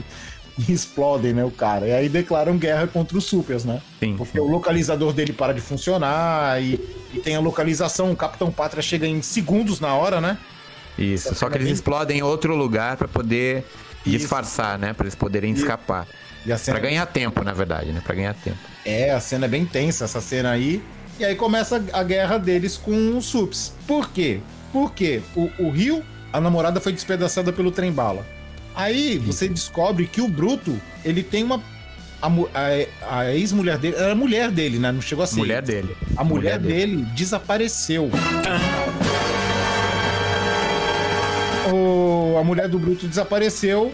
e, explodem, né? O cara. E aí declaram guerra contra os supers, né? Sim, Porque o localizador dele para de funcionar e, e tem a localização. O Capitão Pátria chega em segundos na hora, né? Isso. Só que eles explodem em outro lugar pra poder disfarçar, né? Pra eles poderem escapar. E a cena Pra ganhar tempo, na verdade, né? Pra ganhar tempo. é, a cena é bem tensa, essa cena aí. E aí começa a guerra deles com os Sups. Por quê? Porque o, o Rio a namorada foi despedaçada pelo trem bala. Aí você descobre que o Bruto, ele tem uma. A, a- a ex-mulher dele. Era a mulher dele, né? Não chegou a ser. Mulher dele. A mulher, mulher dele. dele desapareceu. O, a mulher do Bruto desapareceu,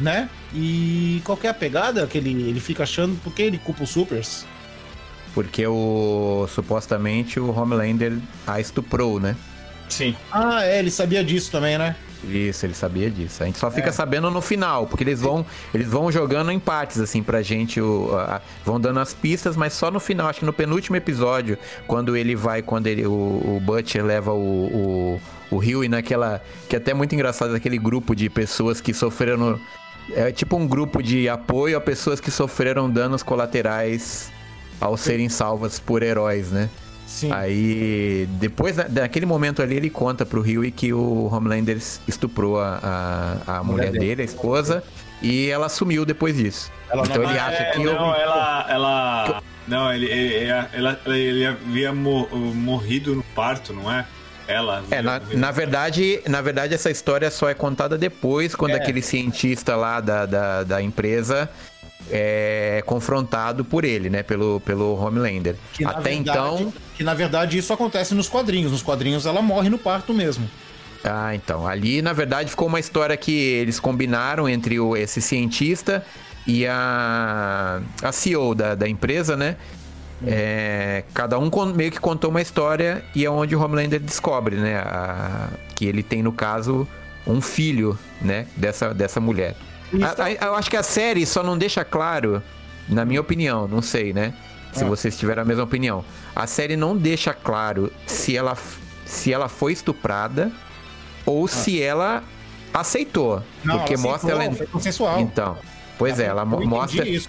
né? E qual que é a pegada que ele, ele fica achando? Por que ele culpa os Supers? Porque o supostamente o Homelander a estuprou, né? Sim. Ah, é, ele sabia disso também, né? Isso, ele sabia disso. A gente só É. fica sabendo no final, porque eles vão, eles vão jogando em partes, assim, pra gente, o, a- vão dando as pistas, mas só no final, acho que no penúltimo episódio, quando ele vai, quando ele, o, o Butcher leva o, o, o Huey naquela, que é até muito engraçado, aquele grupo de pessoas que sofreram, é tipo um grupo de apoio a pessoas que sofreram danos colaterais ao serem salvas por heróis, né? Sim. Aí, depois da- daquele momento ali, ele conta pro Huey que o Homelander estuprou a, a, a mulher, dele. dele, a esposa, e ela sumiu depois disso. Ela não- então ele Ah, acha É, que não, eu... ela. ela... Não, ele, ele, ela, ele havia mo- morrido no parto, não é? Ela. É, na, na verdade, na verdade, essa história só é contada depois, quando É. aquele cientista lá da, da, da empresa é confrontado por ele, né? Pelo, pelo Homelander. Que, Até verdade- então. Que na verdade isso acontece nos quadrinhos. Nos quadrinhos ela morre no parto mesmo. Ah, então. Ali, na verdade, ficou uma história que eles combinaram entre o, esse cientista e a, a CEO da, da empresa, né? É, cada um meio que contou uma história e é onde o Homelander descobre, né? a- que ele tem, no caso, um filho, né? Dessa, dessa mulher. A- a- eu acho que a série só não deixa claro, na minha opinião, não sei, né? Se Ah. vocês tiverem a mesma opinião. A série não deixa claro se ela, se ela foi estuprada ou se ela aceitou. Ah. Não, porque ela mostra ela. Foi consensual. Então. Pois é, ela mo- entendi mostra, isso.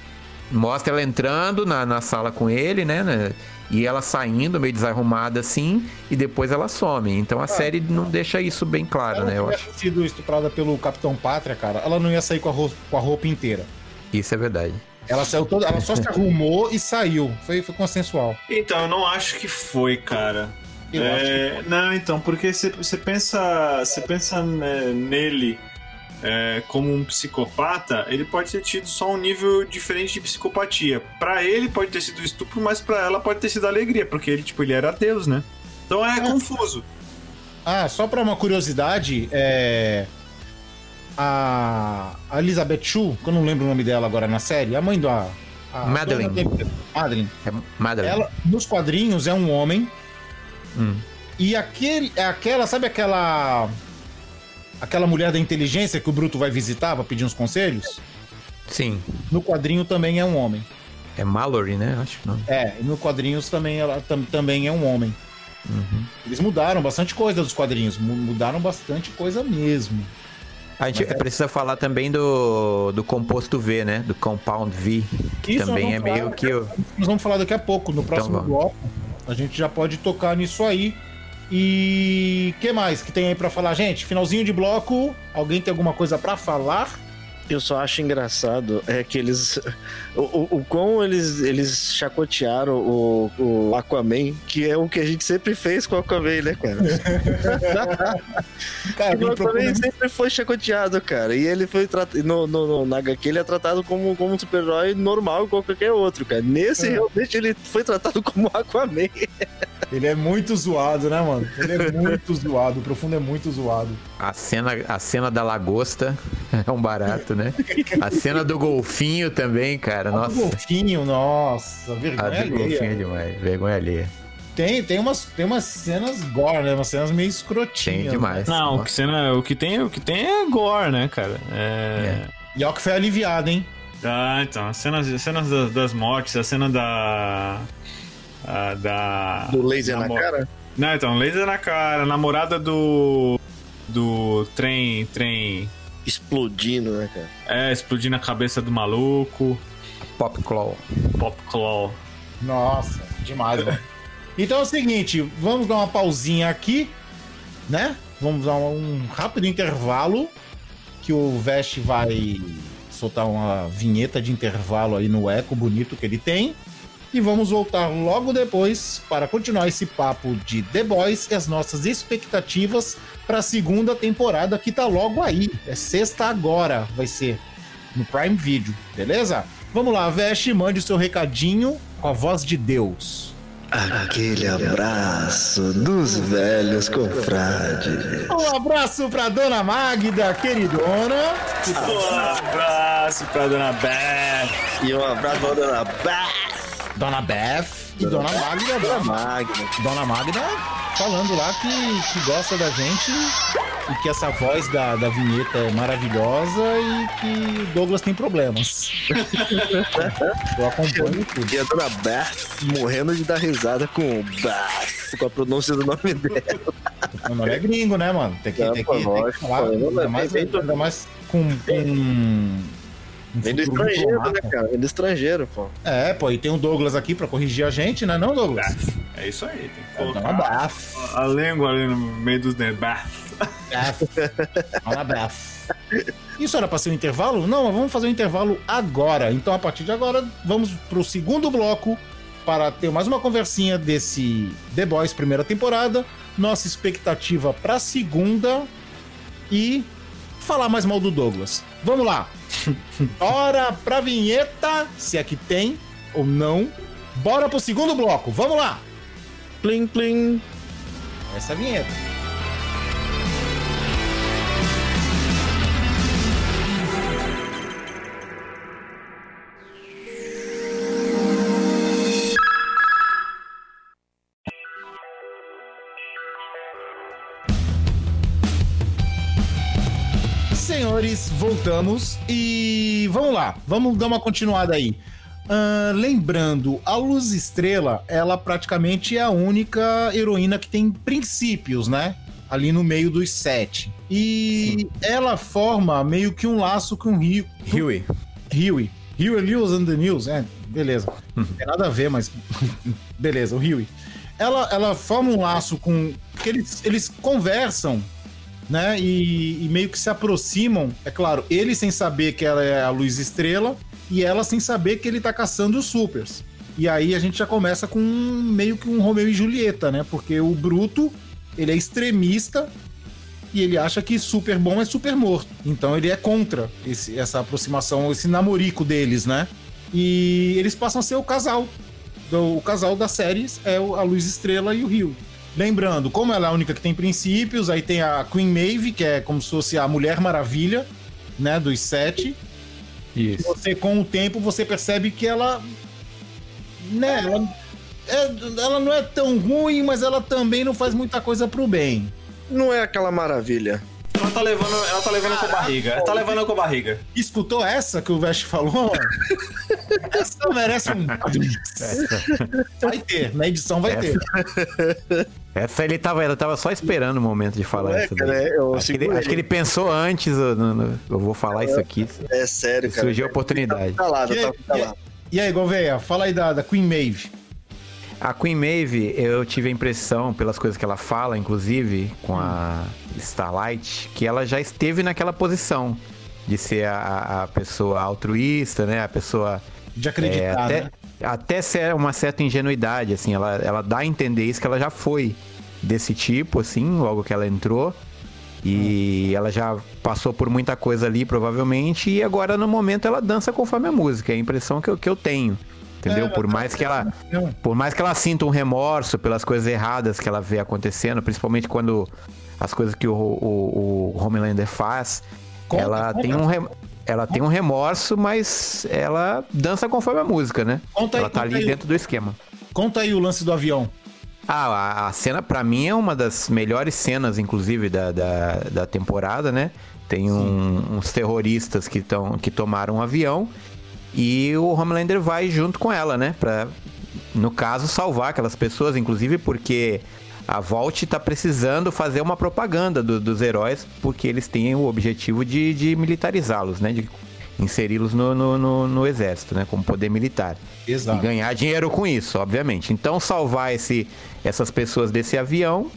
mostra ela entrando na, na sala com ele, né? E ela saindo meio desarrumada assim, e depois ela some. Então a série não deixa isso bem claro, Se né? ela Eu tivesse acho. sido estuprada pelo Capitão Pátria, cara, ela não ia sair com a roupa, com a roupa inteira. Isso é verdade. Ela saiu toda, ela só se arrumou e saiu. Foi, foi consensual. Então, eu não acho que foi, cara. Eu É, Não, então, porque você você pensa, você pensa né, nele é, como um psicopata, ele pode ter tido só um nível diferente de psicopatia. Pra ele pode ter sido estupro, mas pra ela pode ter sido alegria, porque ele, tipo, ele era Deus, né? Então é confuso. Ah, só pra uma curiosidade, é. A, a Elizabeth Shue, que eu não lembro o nome dela agora na série, a mãe da. a Madeline. Madeline. É Madeline. Ela, nos quadrinhos, é um homem. Hum. E aquele, é aquela, sabe aquela. Aquela mulher da inteligência que o Bruto vai visitar pra pedir uns conselhos? Sim. No quadrinho também é um homem. É Mallory, né? Acho que não. É, e no quadrinhos também ela tam- também é um homem. Uhum. Eles mudaram bastante coisa dos quadrinhos, mu- mudaram bastante coisa mesmo. A gente Mas é- precisa falar também do, do composto V, né? Do Compound V, que Isso, também é meio falar. que o. Nós vamos falar daqui a pouco, no próximo vamos. bloco. A gente já pode tocar nisso aí. E que mais que tem aí pra falar, gente? Finalzinho de bloco. Alguém tem alguma coisa pra falar? Eu só acho engraçado é que eles. O, o, o quão eles, eles chacotearam o, o Aquaman, que é o que a gente sempre fez com o Aquaman, né, cara? <laughs> Cara, o Aquaman sempre foi chacoteado, cara. E ele foi tratado. No, no, no, na HQ ele é tratado como, como um super-herói normal, igual qualquer outro, cara. Nesse, É. realmente, ele foi tratado como <laughs> Aquaman. Ele é muito zoado, né, mano? Ele é muito zoado. O Profundo é muito zoado. A cena, a cena da lagosta <laughs> é um barato, né? A cena do golfinho também, cara. O Nossa. golfinho, nossa, A vergonha do golfinho é demais. Vergonha alheia. Tem, tem, umas, tem umas cenas gore, né? Umas cenas meio escrotinhas. Tem demais. Não, o que, cena, o, que tem, o que tem é gore, né, cara? É. Né? E ó que foi aliviado, hein? Ah, então, as cenas, as cenas das, das mortes, a cena da. a- da. Do laser na namo- cara. Não, então, laser na cara, namorada do. do trem. trem. Explodindo, né, cara? É, explodindo a cabeça do maluco. Pop Claw. Pop Claw. Nossa, demais, mano. Então é o seguinte, vamos dar uma pausinha aqui, né? Vamos dar um rápido intervalo que o Vest vai soltar uma vinheta de intervalo aí no eco bonito que ele tem. E vamos voltar logo depois para continuar esse papo de The Boys e as nossas expectativas para a segunda temporada que tá logo aí. É sexta agora, vai ser no Prime Video, beleza? Vamos lá, Veste, mande o seu recadinho com a voz de Deus. Aquele abraço dos velhos confrades. Um abraço pra dona Magda, queridona. Um abraço pra dona Beth. E um abraço pra dona Beth. Dona Beth e Dona Magda. Dona Magda. Dona Magda falando lá que, que gosta da gente e que essa voz da, da vinheta é maravilhosa e que o Douglas tem problemas. Eu acompanho tudo. E a dona Beth morrendo de dar risada com o Beth, com a pronúncia do nome dela. O nome é gringo, né, mano? Tem que, Não, tem que, tem que falar. Ainda mais, vem do- ainda mais com. com um Vem do estrangeiro, né, cara? Vem do estrangeiro, pô. É, pô, e tem o Douglas aqui pra corrigir a gente, né, não, Douglas? É isso aí, tem que É, Dona colocar Beth. a língua ali no meio dos. Beth. Dona <laughs> Beth. Isso era pra ser um intervalo? Não, mas vamos fazer um intervalo agora. Então, a partir de agora, vamos pro segundo bloco para ter mais uma conversinha desse The Boys primeira temporada, nossa expectativa pra segunda e falar mais mal do Douglas. Vamos lá. <laughs> Bora pra vinheta, se é que tem ou não. Bora pro segundo bloco. Vamos lá. Plim, plim. Essa é a vinheta. Senhores, voltamos e vamos lá, vamos dar uma continuada aí. Ahn, lembrando, a Luz Estrela, ela praticamente é a única heroína que tem princípios, né? Ali no meio dos sete. E ela forma meio que um laço com o Rio. Huey. Huey. Huey Lewis and the News, é, beleza. Não tem nada a ver, mas <laughs> beleza, o Huey. Ela, ela forma um laço com. Porque eles, eles conversam, né? E, e meio que se aproximam. É claro, ele sem saber que ela é a luz estrela e ela sem saber que ele tá caçando os supers. E aí a gente já começa com um- meio que um Romeu e Julieta, né? Porque o Bruto, ele é extremista e ele acha que super bom é super morto. Então ele é contra esse- essa aproximação, esse namorico deles, né? E eles passam a ser o casal. O casal das séries é a Luz Estrela e o Rio. Lembrando, como ela é a única que tem princípios, aí tem a Queen Maeve, que é como se fosse a Mulher Maravilha, né? Dos sete. Isso. Você, com o tempo, você percebe que ela. Né? Ela, é- ela não é tão ruim, mas ela também não faz muita coisa pro bem. Não é aquela maravilha. Ela tá levando, ela tá levando com a barriga. Ela tá levando com a barriga. Escutou essa que o Vest falou? <laughs> essa merece um. Vai ter, na edição vai ter. Essa ele tava, ela tava só esperando o momento de falar É, isso. cara, é, eu acho, que ele, acho que ele pensou antes, eu, eu vou falar isso aqui. É sério, cara. Surgiu a oportunidade. Tá lá, E aí, tá, tá lá. e aí Gouveia, fala aí da, da Queen Maeve. A Queen Maeve, eu tive a impressão, pelas coisas que ela fala, inclusive, com a Starlight, que ela já esteve naquela posição de ser a, a pessoa altruísta, né? A pessoa De é, acreditar, até, né? Até uma certa ingenuidade, assim, ela, ela dá a entender isso que ela já foi desse tipo, assim, logo que ela entrou. E ela já passou por muita coisa ali, provavelmente, e agora no momento ela dança conforme a música. É a impressão que eu, que eu tenho. Entendeu? É, por mais que ela. Por mais que ela sinta um remorso pelas coisas erradas que ela vê acontecendo, principalmente quando as coisas que o, o, o Homelander faz, Conta, ela, conta. tem um rem- ela tem um remorso, mas ela dança conforme a música, né? Conta aí, ela tá ali aí. dentro do esquema. Conta aí o lance do avião. Ah, a, cena pra mim é uma das melhores cenas, inclusive, da, da, da temporada, né? Tem um- uns terroristas que, tão, que tomaram um avião e o Homelander vai junto com ela, né? Pra, no caso, salvar aquelas pessoas, inclusive porque a Vault tá precisando fazer uma propaganda do- dos heróis, porque eles têm o objetivo de, de militarizá-los, né? De inseri-los no, no, no- no exército, né? Como poder militar. E Exato. ganhar dinheiro com isso, obviamente. Então, salvar esse, essas pessoas desse avião,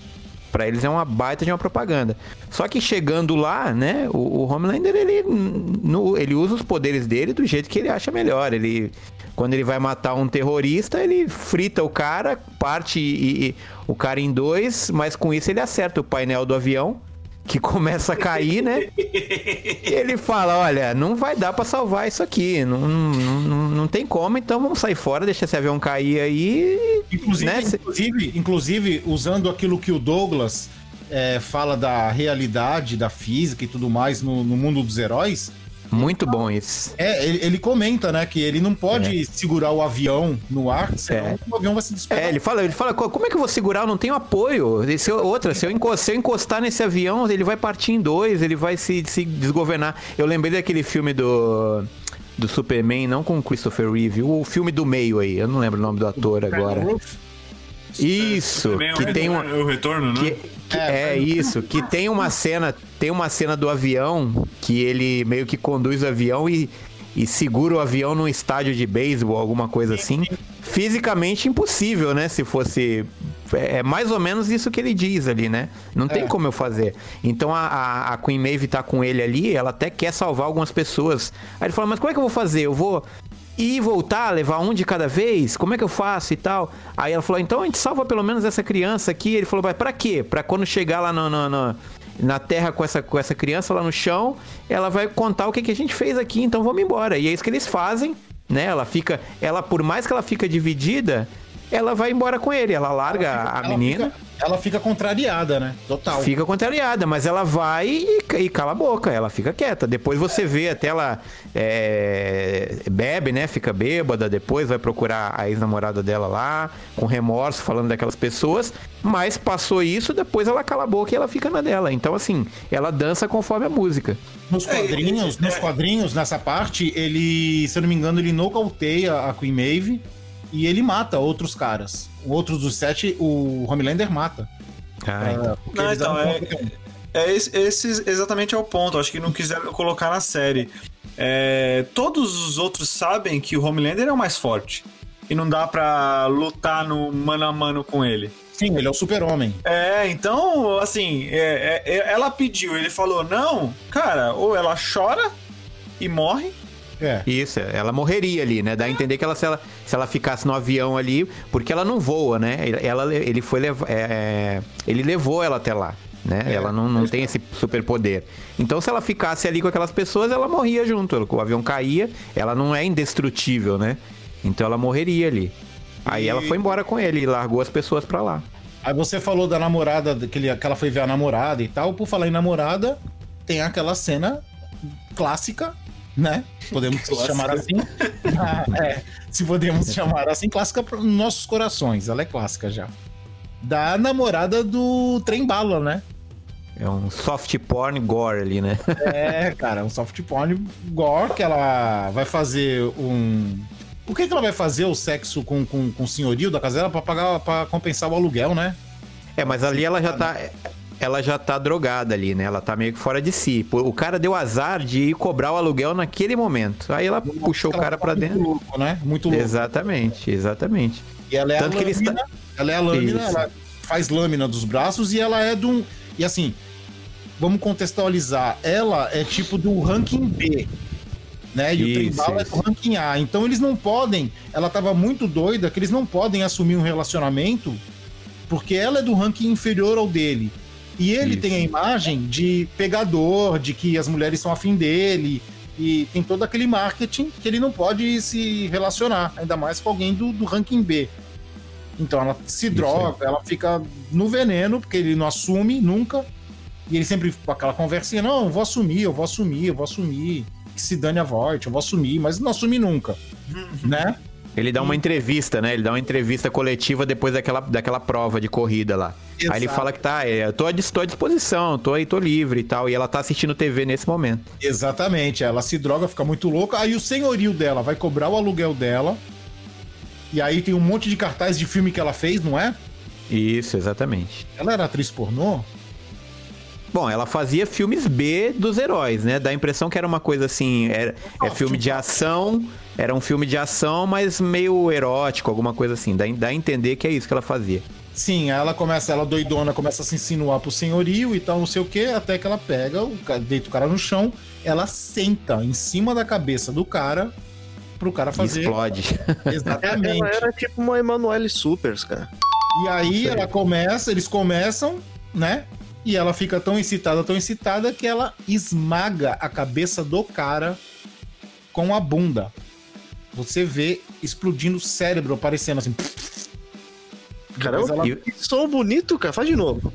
pra eles é uma baita de uma propaganda. Só que chegando lá, né, o, o Homelander, ele, no- ele usa os poderes dele do jeito que ele acha melhor. Ele Quando ele vai matar um terrorista, ele frita o cara, parte e, e- o cara em dois, mas com isso ele acerta o painel do avião, que <laughs> começa a cair, né? E ele fala: Olha, não vai dar pra salvar isso aqui, não, não, não, não tem como, então vamos sair fora, deixa esse avião cair aí. Inclusive, né? Inclusive, inclusive, usando aquilo que o Douglas é, fala da realidade, da física e tudo mais no, no mundo dos heróis, Muito bom isso. é, ele, ele comenta, né, que ele não pode segurar o avião no ar, senão É. o avião vai se despegar. É, ele fala, ele fala, "Co- como é que eu vou segurar? Eu não tenho apoio. Se eu- outra, se eu, enco- se eu encostar nesse avião, ele vai partir em dois, ele vai se, se desgovernar. Eu lembrei daquele filme do, do Superman, não com o Christopher Reeve, o filme do meio aí, eu não lembro o nome do ator agora. Isso, Também que o tem uma... retorno- o retorno, né? Que, que- é, isso, que tem uma cena, tem uma cena do avião que ele meio que conduz o avião e, e segura o avião num estádio de beisebol, alguma coisa assim. Fisicamente impossível, né? Se fosse. É é mais ou menos isso que ele diz ali, né? Não tem É. como eu fazer. Então a, a, a Queen Maeve tá com ele ali, ela até quer salvar algumas pessoas. Aí ele fala, mas como é que eu vou fazer? Eu vou e voltar, levar um de cada vez? Como é que eu faço e tal? Aí ela falou, então a gente salva pelo menos essa criança aqui. Ele falou, mas pra quê? Pra quando chegar lá no, no- no- na terra com essa, com essa criança lá no chão, ela vai contar o que, que a gente fez aqui, então vamos embora. E é isso que eles fazem, né? Ela fica, ela por mais que ela fica dividida, ela vai embora com ele. Ela larga a Ela menina. fica- ela fica contrariada, né? Total. Fica contrariada, mas ela vai e, e cala a boca, ela fica quieta. Depois você vê até ela é, bebe, né? Fica bêbada, depois vai procurar a ex-namorada dela lá, com remorso, falando daquelas pessoas. Mas passou isso, depois ela cala a boca e ela fica na dela. Então, assim, ela dança conforme a música. Nos É, quadrinhos, é, nos é. quadrinhos, nessa parte, ele, se eu não me engano, ele nocauteia a Queen Maeve e ele mata outros caras. Outros dos sete, o Homelander mata. Ai, É, porque Não, eles então, é- É esse, esse exatamente é o ponto. Acho que não quiseram colocar na série. É, todos os outros sabem que o Homelander é o mais forte. E não dá pra lutar no mano a mano com ele. Sim, ele é o super-homem. É, então, assim, é- é- é- ela pediu, ele falou, não, cara, ou ela chora e morre, É. Isso, ela morreria ali, né? Dá a entender que ela se, ela, se ela ficasse no avião ali, porque ela não voa, né? Ela, ele foi lev- é, ele levou ela até lá, né? ela não, não tem esse superpoder. Então, se ela ficasse ali com aquelas pessoas, ela morria junto. O avião caía, ela não é indestrutível, né? Então ela morreria ali. Aí ela foi embora com ele e largou as pessoas pra lá. Aí você falou da namorada, que, ele, que ela foi ver a namorada e tal. Por falar em namorada, tem aquela cena clássica, né? Podemos <laughs> chamar assim. Ah, é, se podemos chamar assim, clássica para nossos corações. Ela é clássica já. Da namorada do Trem Bala, né? É um soft porn gore ali, né? É, cara, um soft porn gore que ela vai fazer um. Por que, que ela vai fazer o sexo com, com, com o senhorio da casa dela pra pagar para compensar o aluguel, né? É, mas ali ela já tá. Ela já tá drogada ali, né? Ela tá meio que fora de si. O cara deu azar de ir cobrar o aluguel naquele momento. Aí ela puxou o cara tá muito dentro. louco, né? Muito louco. Exatamente, exatamente. E ela é Tanto a que ele lâmina, está- ela é a lâmina, Isso. ela faz lâmina dos braços e ela é de um. E assim, vamos contextualizar. Ela é tipo do ranking B. Né? E o Isso, Trembala é isso. do ranking A. Então eles não podem. Ela tava muito doida que eles não podem assumir um relacionamento porque ela é do ranking inferior ao dele. E ele Isso. tem a imagem de pegador, de que as mulheres são afim dele. E tem todo aquele marketing que ele não pode se relacionar, ainda mais com alguém do, do ranking B. Então ela se droga, ela fica no veneno, porque ele não assume nunca. E ele sempre com aquela conversinha: não, eu vou assumir, eu vou assumir, eu vou assumir. Que se dane a Voight, eu vou assumir, mas não assume nunca. né? Ele dá uma entrevista, né? Ele dá uma entrevista coletiva depois daquela, daquela prova de corrida lá. Aí ele Exato. fala que tá, é, eu tô tô à disposição, tô aí, tô livre e tal. E ela tá assistindo TV nesse momento. Exatamente, ela se droga, fica muito louca. Aí o senhorio dela vai cobrar o aluguel dela. E aí tem um monte de cartaz de filme que ela fez, não é? Isso, exatamente. Ela era atriz pornô? Bom, ela fazia filmes B dos heróis, né? Dá a impressão que era uma coisa assim, era, é filme de ação, era um filme de ação, mas meio erótico, alguma coisa assim. Dá, dá a entender que é isso que ela fazia. Sim, aí ela começa, ela doidona, começa a se insinuar pro senhorio e tal, não sei o que, até que ela pega, o deita o cara no chão, ela senta em cima da cabeça do cara pro cara fazer. Explode. <laughs> Exatamente. Ela era tipo uma Emanuele Supers, cara. E aí ela começa, eles começam, né? E ela fica tão excitada, tão excitada, que ela esmaga a cabeça do cara com a bunda. Você vê explodindo o cérebro, aparecendo assim. Caramba, ela- que som bonito, cara. Faz de novo.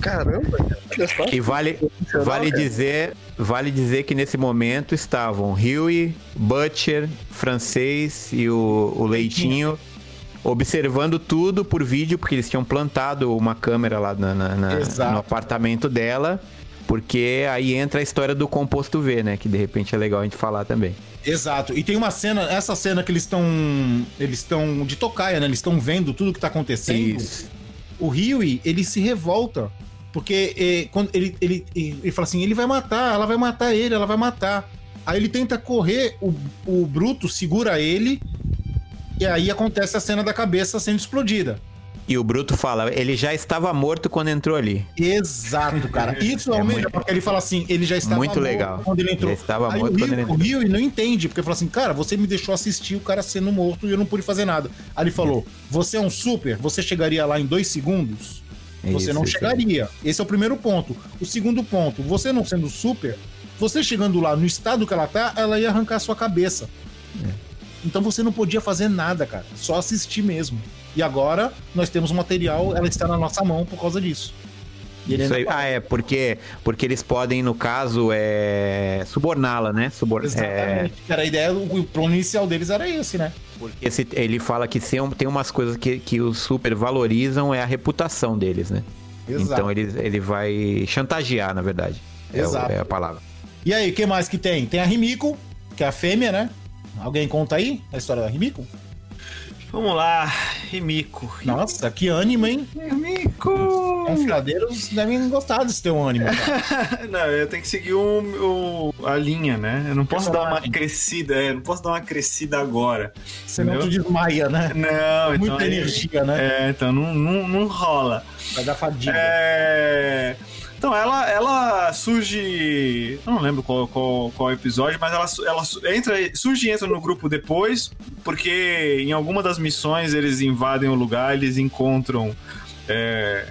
Caramba, cara. E vale, vale cara. dizer, vale dizer que nesse momento estavam Huey, Butcher, Francês e o, o Leitinho observando tudo por vídeo, porque eles tinham plantado uma câmera lá na- na- na- no apartamento dela, porque aí entra a história do composto V, né? Que de repente é legal a gente falar também. Exato. E tem uma cena, essa cena que eles estão. Eles estão de tocaia, né? Eles estão vendo tudo que tá acontecendo. Isso. O Huey, ele se revolta. Porque eh, quando ele, ele, ele, ele fala assim: ele vai matar, ela vai matar ele, ela vai matar. Aí ele tenta correr, o, o Bruto segura ele. E aí acontece a cena da cabeça sendo explodida. E o Bruto fala, ele já estava morto quando entrou ali. Exato, cara. <laughs> Isso é, É o melhor, muito- porque ele fala assim, ele já estava Muito morto legal. quando ele entrou. Ele estava Aí morto o quando Rio, ele o entrou. Rio não entende, porque fala assim, cara, você me deixou assistir o cara sendo morto e eu não pude fazer nada. Aí ele falou, você é um super, você chegaria lá em dois segundos? Você Isso, não isso. chegaria. Esse é o primeiro ponto. O segundo ponto, você não sendo super, você chegando lá no estado que ela tá, ela ia arrancar a sua cabeça. É. Então você não podia fazer nada, cara. Só assistir mesmo. E agora nós temos o material, ela está na nossa mão por causa disso. E aí- ah, é, porque, porque eles podem, no caso, é, suborná-la, né? Subor, é, Exatamente. Era a ideia, o plano inicial deles era esse, né? porque esse- ele fala que tem umas coisas que, que os super valorizam é a reputação deles, né? Então ele, ele vai chantagear, na verdade. É, Exato. é a palavra. E aí, o que mais que tem? Tem a Rimiko, que é a fêmea, né? Alguém conta aí a história da Rimiko? Vamos lá, Rimiko. Nossa, que ânimo, hein? Rimiko! Confiladeiros devem gostar desse teu ânimo. Cara. <laughs> Não, eu tenho que seguir o, o- a linha, né? Eu não posso dar uma crescida, é, não posso dar uma crescida agora. Senão tu desmaia, né? Não, então. Muita aí- energia, né? É, então não, não, não rola. Vai dar fadiga. É, Então, ela, ela surge. Eu não lembro qual, qual, qual episódio, mas ela, ela entra, surge e entra no grupo depois, porque em alguma das missões eles invadem o lugar, eles encontram é,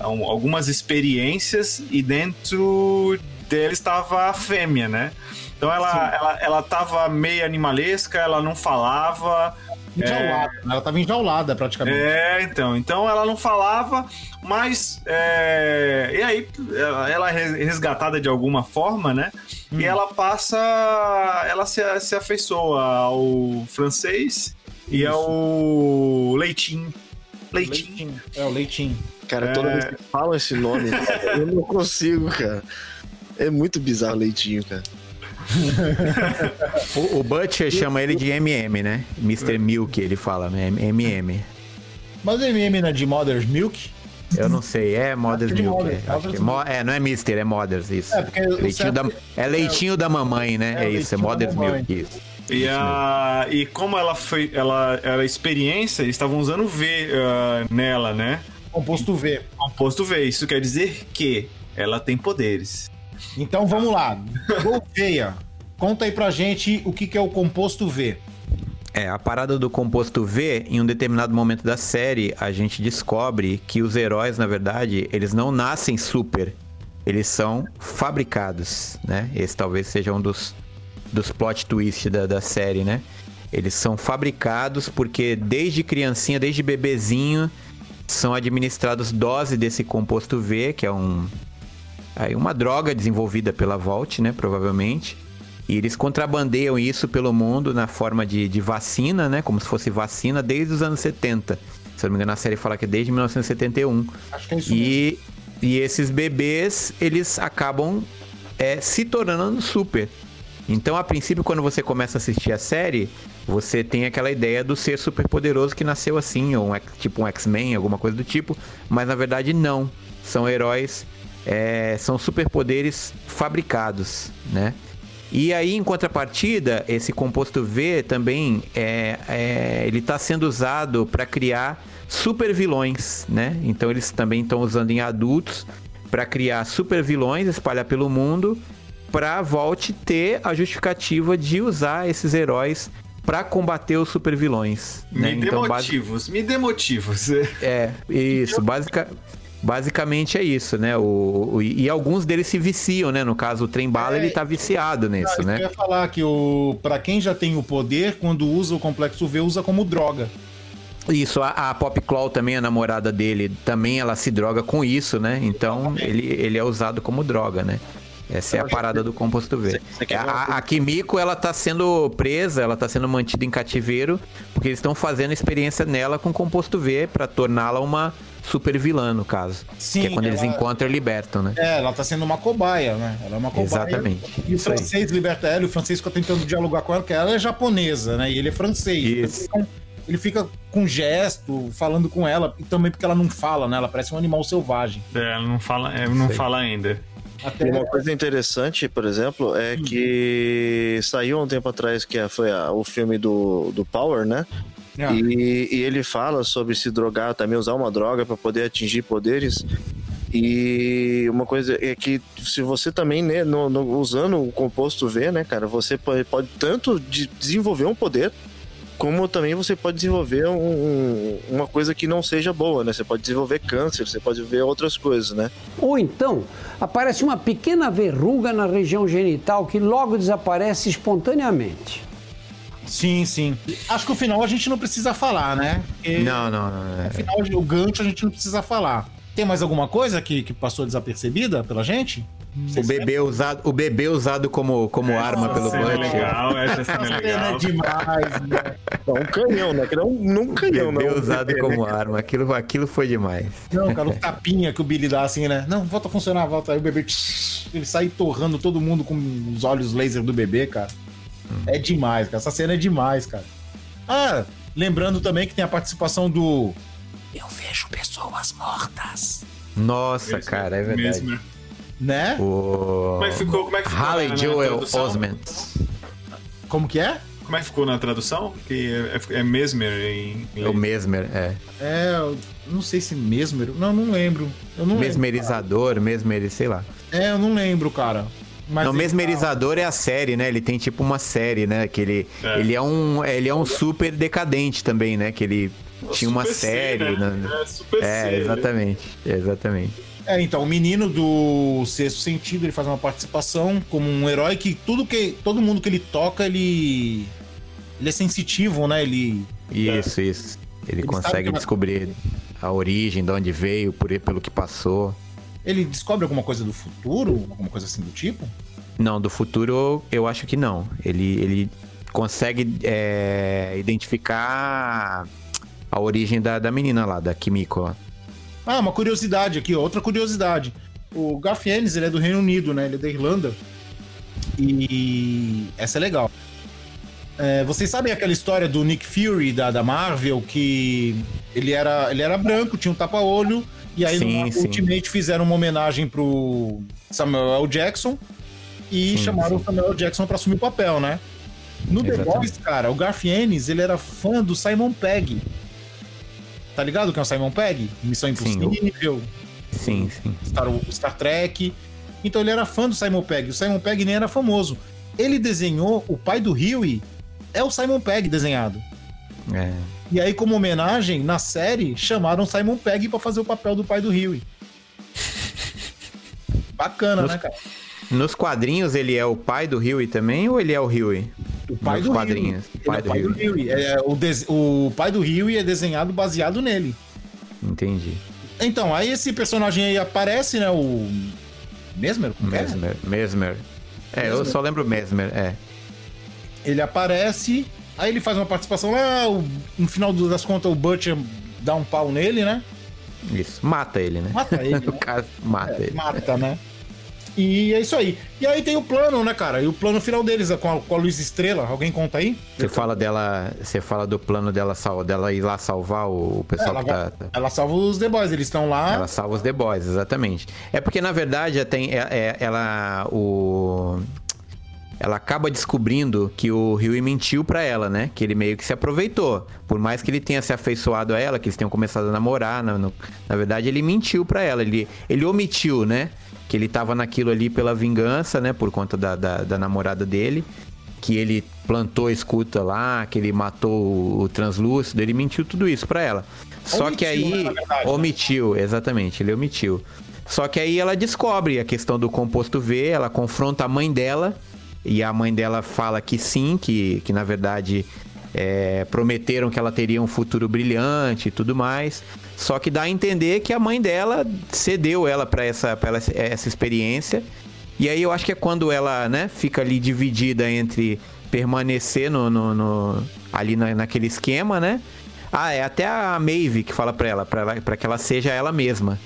al- algumas experiências e dentro deles estava a fêmea, né? Então ela, ela, ela tava meio animalesca, ela não falava. Enjaulada. Ela tava enjaulada praticamente. É, então. Então ela não falava, mas. é, E aí, ela é resgatada de alguma forma, né? E ela passa. Ela se, se afeiçoa ao francês e ao Leitinho. Leitinho. É, o leitinho. Cara, toda É. vez que falam esse nome, <laughs> eu não consigo, cara. É muito bizarro leitinho, cara. <laughs> O, o Butcher chama ele de MM, né? Mr. Milk, ele fala, né? MM. Mas MM não é de Mother's Milk? Eu não sei, é Mother's é Milk. Mother's, é, acho que é, Mother's Mo- é, não é Mister, é Mother's, isso. É, porque leitinho da, é leitinho da mamãe, né? É, É, isso, é Mother's. Milk, isso. E, a, e como ela foi. Ela era experiência, eles estavam usando V ah, nela, né? Composto V. Composto V. Isso quer dizer que ela tem poderes. Então vamos lá. Gouveia, conta aí pra gente o que, que é o composto V. É, a parada do composto V, em um determinado momento da série, a gente descobre que os heróis, na verdade, eles não nascem super. Eles são fabricados, né? Esse talvez seja um dos, dos plot twists da, da série, né? Eles são fabricados porque desde criancinha, desde bebezinho, são administrados dose desse composto V, que é um, aí uma droga desenvolvida pela Vault, né? Provavelmente. E eles contrabandeiam isso pelo mundo na forma de, de vacina, né? Como se fosse vacina desde os anos 70. Se eu não me engano, a série fala que é desde 1971. Acho que é isso mesmo. E, e esses bebês, eles acabam é, se tornando super. Então, a princípio, quando você começa a assistir a série, você tem aquela ideia do ser super poderoso que nasceu assim, ou um, tipo um X-Men, alguma coisa do tipo. Mas na verdade, não. São heróis, é, são superpoderes fabricados, né? E aí, em contrapartida, esse composto V também é, é- ele está sendo usado para criar super vilões, né? Então eles também estão usando em adultos para criar super vilões, espalhar pelo mundo pra Volt ter a justificativa de usar esses heróis pra combater os supervilões. Me né? dê Então, motivos, me dê motivos. É, isso. Basica, basicamente é isso, né? O, o- e alguns deles se viciam, né? No caso, o trem bala, É, ele tá viciado nisso, Eu né? ia falar que o para quem já tem o poder, quando usa o complexo V, usa como droga. Isso, a, a Pop Claw também, a namorada dele, também ela se droga com isso, né? Então ele, ele é usado como droga, né? Essa é a parada do composto V. A, a Kimiko, ela tá sendo presa, ela tá sendo mantida em cativeiro, porque eles estão fazendo experiência nela com composto V pra torná-la uma super vilã, no caso. Sim, que é quando eles ela- encontram e libertam, né? É, ela tá sendo uma cobaia, né? Ela é uma cobaia. Exatamente. E o Isso aí. francês liberta ela, e o francês fica tentando dialogar com ela, porque ela é japonesa, né? E ele é francês. Isso. Então, ele fica com gesto, falando com ela, e também porque ela não fala, né? Ela parece um animal selvagem. É, não fala, é, não Sei. fala ainda. Até uma coisa interessante, por exemplo, é que saiu há um tempo atrás que foi a- o filme do, do Power, né? Ah. E, e ele fala sobre se drogar, também usar uma droga para poder atingir poderes. E uma coisa é que se você também, né, no- no- usando o composto V, né, cara, você pode, pode tanto de- desenvolver um poder, como também você pode desenvolver um- um- uma coisa que não seja boa, né? Você pode desenvolver câncer, você pode ver outras coisas, né? Ou então, aparece uma pequena verruga na região genital que logo desaparece espontaneamente. Sim, sim. Acho que o final a gente não precisa falar, né? Porque Não, não, não. é. O final, o gancho a gente não precisa falar. Tem mais alguma coisa que, que passou desapercebida pela gente? O bebê usado, o bebê usado como, como arma pelo Essa cena é legal, essa cena é legal. demais, né? Não, um canhão, né? Que não, não um canhão, Bebê não. usado como arma. Aquilo, aquilo foi demais. Não, cara, o tapinha que o Billy dá assim, né? Não, volta a funcionar, volta. Aí o bebê. Ele sai torrando todo mundo com os olhos laser do bebê, cara. É demais, cara. Essa cena é demais, cara. Ah, lembrando também que tem a participação do. Eu vejo pessoas mortas. Nossa, cara, é verdade. Mesmo. Né? O Como é que ficou, como é que ficou Halle na- Joel tradução? Osment. Como que é? Como é que ficou na tradução? Que é, é Mesmer em É o Mesmer, é. É, eu não sei se mesmer. Não, não lembro. Eu não lembro. Mesmerizador, mesmer, sei lá. É, eu não lembro, cara. Mas não, mesmerizador é a série, né? Ele tem tipo uma série, né? Que ele É. ele é um ele é um super decadente também, né? Que ele tinha uma Super C, série, né? né? É, Super É, C, exatamente. Exatamente. É, então, o menino do Sexto Sentido, ele faz uma participação como um herói que tudo que. Todo mundo que ele toca, ele. Ele é sensitivo, né? Ele. Isso, isso. Ele, Ele consegue que ela- descobrir a origem, de onde veio, por, pelo que passou. Ele descobre alguma coisa do futuro? Alguma coisa assim do tipo? Não, do futuro eu acho que não. Ele, ele consegue é, identificar a origem da, da menina lá, da Kimiko. Ah, uma curiosidade aqui, outra curiosidade. O Garfienes, ele é do Reino Unido, né? Ele é da Irlanda. E essa é legal. É, vocês sabem aquela história do Nick Fury da, da Marvel que ele era, ele era branco, tinha um tapa-olho, e aí Sim, no sim. Ultimate fizeram uma homenagem pro Samuel L. Jackson e Sim, chamaram o Samuel L. Jackson pra assumir o papel, né? No The. Boys, cara, o Garfienes, ele era fã do Simon Pegg. Tá ligado que é o Simon Pegg? Missão Impossível, Sim, sim. Star, Star Trek. Então ele era fã do Simon Pegg. O Simon Pegg nem era famoso. Ele desenhou o pai do Huey, é o Simon Pegg desenhado. É. E aí, como homenagem, na série, chamaram Simon Pegg pra fazer o papel do pai do Huey. Bacana, Nos- né, cara? Nos quadrinhos ele é o pai do Huey também ou ele é o Huey? O pai Nos do quadrinhos. Huey. Pai é do o pai do Huey. Huey. É, o, des- o pai do Huey é desenhado baseado nele. Entendi. Então, aí esse personagem aí aparece, né? O. Mesmer? Como que é? Mesmer. Mesmer. É, eu Mesmer. só lembro Mesmer, é. Ele aparece, aí ele faz uma participação lá, o- no final das contas o Butcher dá um pau nele, né? Isso. Mata ele, né? Mata ele, <laughs> no né? caso, mata ele. Mata, né? E é isso aí. E aí tem o plano, né, cara? E o plano final deles é com a, com a luz estrela. Alguém conta aí? Você fala dela. Você fala do plano dela, sal, dela ir lá salvar o, pessoal ela, que tá. ela salva os The Boys, eles estão lá. Ela salva os The Boys, exatamente. É porque, na verdade, é- tem, é- é- ela. O. Ela acaba descobrindo que o Huey mentiu pra ela, né? Que ele meio que se aproveitou. Por mais que ele tenha se afeiçoado a ela, que eles tenham começado a namorar, na, no- na verdade ele mentiu pra ela. Ele, ele omitiu, né? que ele tava naquilo ali pela vingança, né? Por conta da, da, da namorada dele. Que ele plantou a escuta lá, que ele matou o, o translúcido, ele mentiu tudo isso pra ela. Só Omitiu, que aí. né, verdade, né? omitiu, exatamente, ele omitiu. Só que aí ela descobre a questão do composto V, ela confronta a mãe dela, e a mãe dela fala que sim, que, que na verdade é, prometeram que ela teria um futuro brilhante e tudo mais. Só que dá a entender que a mãe dela cedeu ela para essa, pra essa experiência. E aí eu acho que é quando ela né, fica ali dividida entre permanecer no, no- no- ali na- naquele esquema, né? Ah, é até a Maeve que fala pra ela, pra que ela seja ela mesma.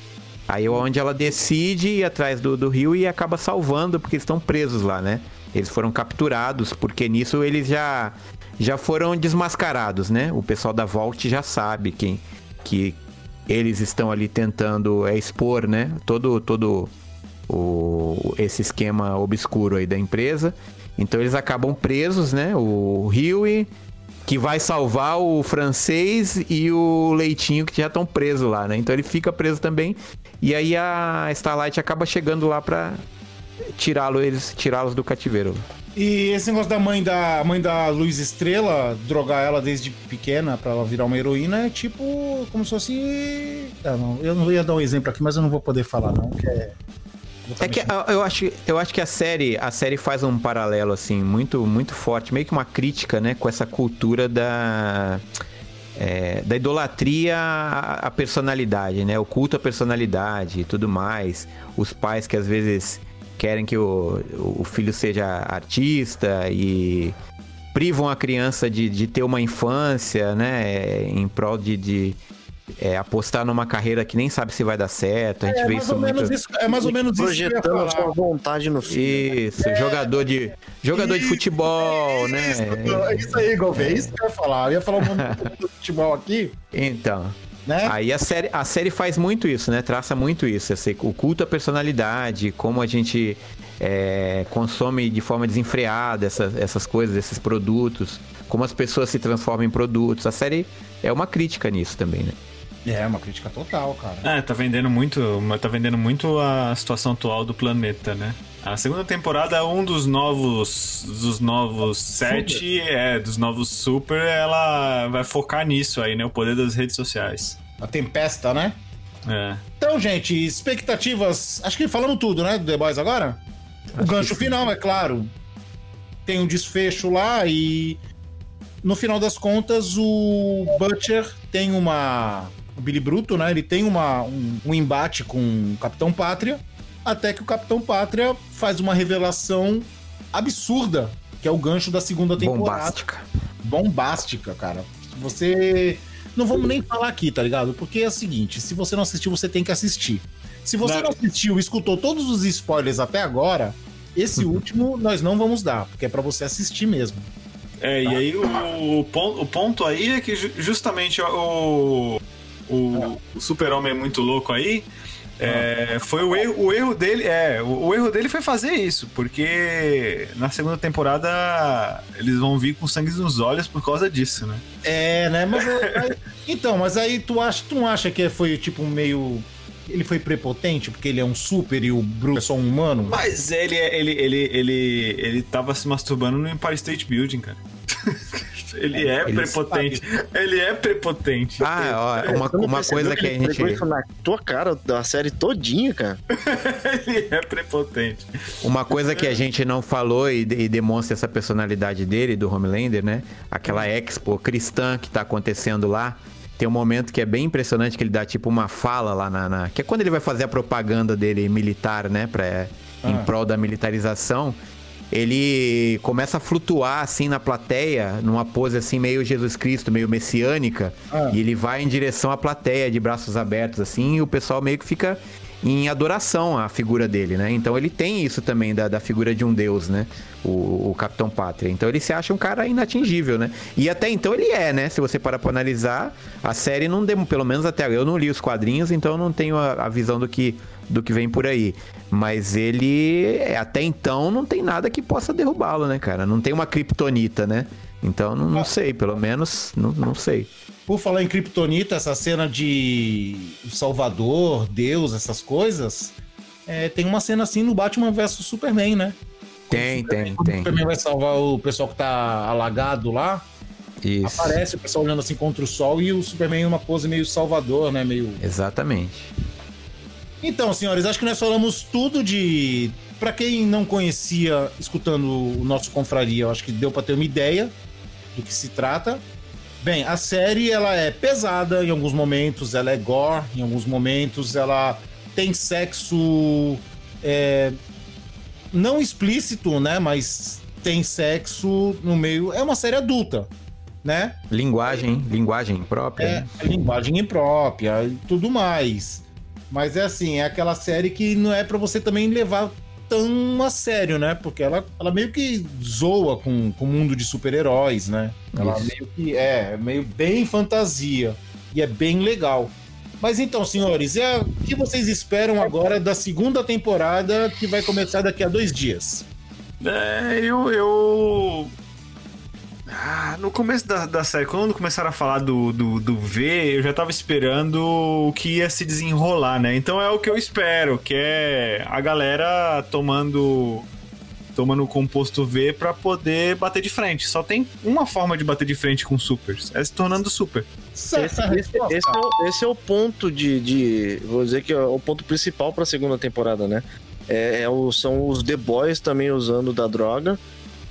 Aí é onde ela decide ir atrás do, do rio e acaba salvando, porque estão presos lá, né? Eles foram capturados, porque nisso eles já, já foram desmascarados, né? O pessoal da Vault já sabe quem, que eles estão ali tentando é, expor, né? Todo, todo o, esse esquema obscuro aí da empresa. Então eles acabam presos, né? O Huey, que vai salvar o francês e o Leitinho, que já estão presos lá, né? Então ele fica preso também. E aí a Starlight acaba chegando lá pra tirá-lo, eles tirá-los do cativeiro. E esse negócio da mãe da mãe da Luz Estrela, drogar ela desde pequena pra ela virar uma heroína, é tipo como se fosse. Ah, não, eu não ia dar um exemplo aqui, mas eu não vou poder falar, não, que é. É que eu- acho, eu acho que a série, a série faz um paralelo assim muito, muito forte, meio que uma crítica, né, com essa cultura da é, da idolatria à à personalidade, né, o culto à personalidade e tudo mais, os pais que às vezes querem que o, o filho seja artista e privam a criança de, de ter uma infância, né, em prol de, de é, apostar numa carreira que nem sabe se vai dar certo. A gente É vê mais, isso ou menos muito. isso, é mais ou menos isso eu ia Projetando a sua vontade no filme. Isso, jogador de jogador de Isso, futebol, né? É isso aí, Gouveia, é isso que eu ia falar. Eu ia falar o nome do futebol aqui, Então, né? aí a série, a série faz muito isso, né? Traça muito isso, esse, o culto à personalidade, como a gente é, consome de forma desenfreada essas, essas coisas, esses produtos, como as pessoas se transformam em produtos. A série é uma crítica nisso também, né? É, uma crítica total, cara. É, tá vendendo muito, tá vendendo muito a situação atual do planeta, né? A segunda temporada, um dos novos, dos novos sete, é, dos novos super, ela vai focar nisso aí, né? O poder das redes sociais. A tempesta, né? É. Então, gente, expectativas. Acho que falamos tudo, né? Do The Boys agora? o gancho final, é claro. Tem um desfecho lá e. No final das contas, o Butcher tem uma. O Billy Bruto, né? Ele tem uma, um, um embate com o Capitão Pátria. Até que o Capitão Pátria faz uma revelação absurda, que é o gancho da segunda temporada Bombástica. bombástica, cara. Você. Não vamos nem falar aqui, tá ligado? Porque é o seguinte: se você não assistiu, você tem que assistir. Se você Não. não assistiu e escutou todos os spoilers até agora, esse <laughs> último nós não vamos dar, porque é pra você assistir mesmo. É, e aí o, o ponto, o ponto aí é que ju- justamente o, o, o super-homem é muito louco aí. É, foi o erro, o erro dele. É, o, o erro dele foi fazer isso, porque na segunda temporada eles vão vir com sangue nos olhos por causa disso, né? É, né? Mas, aí- então, mas aí tu acha, tu não acha que foi tipo meio. Ele foi prepotente porque ele é um super e o Bruce é só um humano? Mas ele, é- ele, ele, ele, ele tava se masturbando no Empire State Building, cara. <laughs> ele é Ele prepotente. Ele é prepotente. Ah, ó, uma, uma coisa que a ele pregou gente. isso na tua cara da série todinha, cara. <laughs> ele é prepotente. Uma coisa que a gente não falou e, e demonstra essa personalidade dele, do Homelander, né? Aquela expo cristã que tá acontecendo lá. Tem um momento que é bem impressionante que ele dá tipo uma fala lá na. na- que é quando ele vai fazer a propaganda dele militar, né? Pra, Em Ah. prol da militarização. Ele começa a flutuar assim na plateia, numa pose assim meio Jesus Cristo, meio messiânica, Ah. e ele vai em direção à plateia de braços abertos assim, e o pessoal meio que fica em adoração à figura dele, né? Então ele tem isso também da, da figura de um deus, né? O, o Capitão Pátria. Então ele se acha um cara inatingível, né? E até então ele é, né? Se você parar pra analisar, a série não deu, pelo menos até eu não li os quadrinhos, então eu não tenho a, a visão do que, do que vem por aí. Mas ele, até então, não tem nada que possa derrubá-lo, né, cara? Não tem uma kriptonita, né? Então não, não sei, pelo menos não, não sei. Por falar em Kryptonita, essa cena de Salvador, Deus, essas coisas, é, tem uma cena assim no Batman vs Superman, né? Tem, tem, Quando o tem. Superman vai salvar o pessoal que tá alagado lá, Isso. aparece o pessoal olhando assim contra o sol e o Superman em uma pose meio salvador, né? Meio. Exatamente. Então, senhores, acho que nós falamos tudo de. Pra quem não conhecia, escutando o nosso confraria, eu acho que deu pra ter uma ideia do que se trata. Bem, a série ela é pesada em alguns momentos, ela é gore em alguns momentos, ela tem sexo é, não explícito, né? Mas tem sexo no meio. É uma série adulta, né? Linguagem, linguagem própria. É, né? linguagem imprópria e tudo mais. Mas é assim, é aquela série que não é pra você também levar tão a sério, né? Porque ela, ela meio que zoa com, com o mundo de super-heróis, né? Ela Isso. meio que é, é meio bem fantasia. E é bem legal. Mas então, senhores, é, o que vocês esperam agora da segunda temporada que vai começar daqui a dois dias? É, eu. eu... Ah, no começo da, da série, quando começaram a falar do, do, do V, eu já tava esperando o que ia se desenrolar, né? Então é o que eu espero, que é a galera tomando tomando o composto V pra poder bater de frente. Só tem uma forma de bater de frente com supers, é se tornando super. Esse, esse- esse é, o, esse é o ponto de, de- Vou dizer que é o ponto principal pra segunda temporada, né? É, é o- são os The Boys também usando da droga.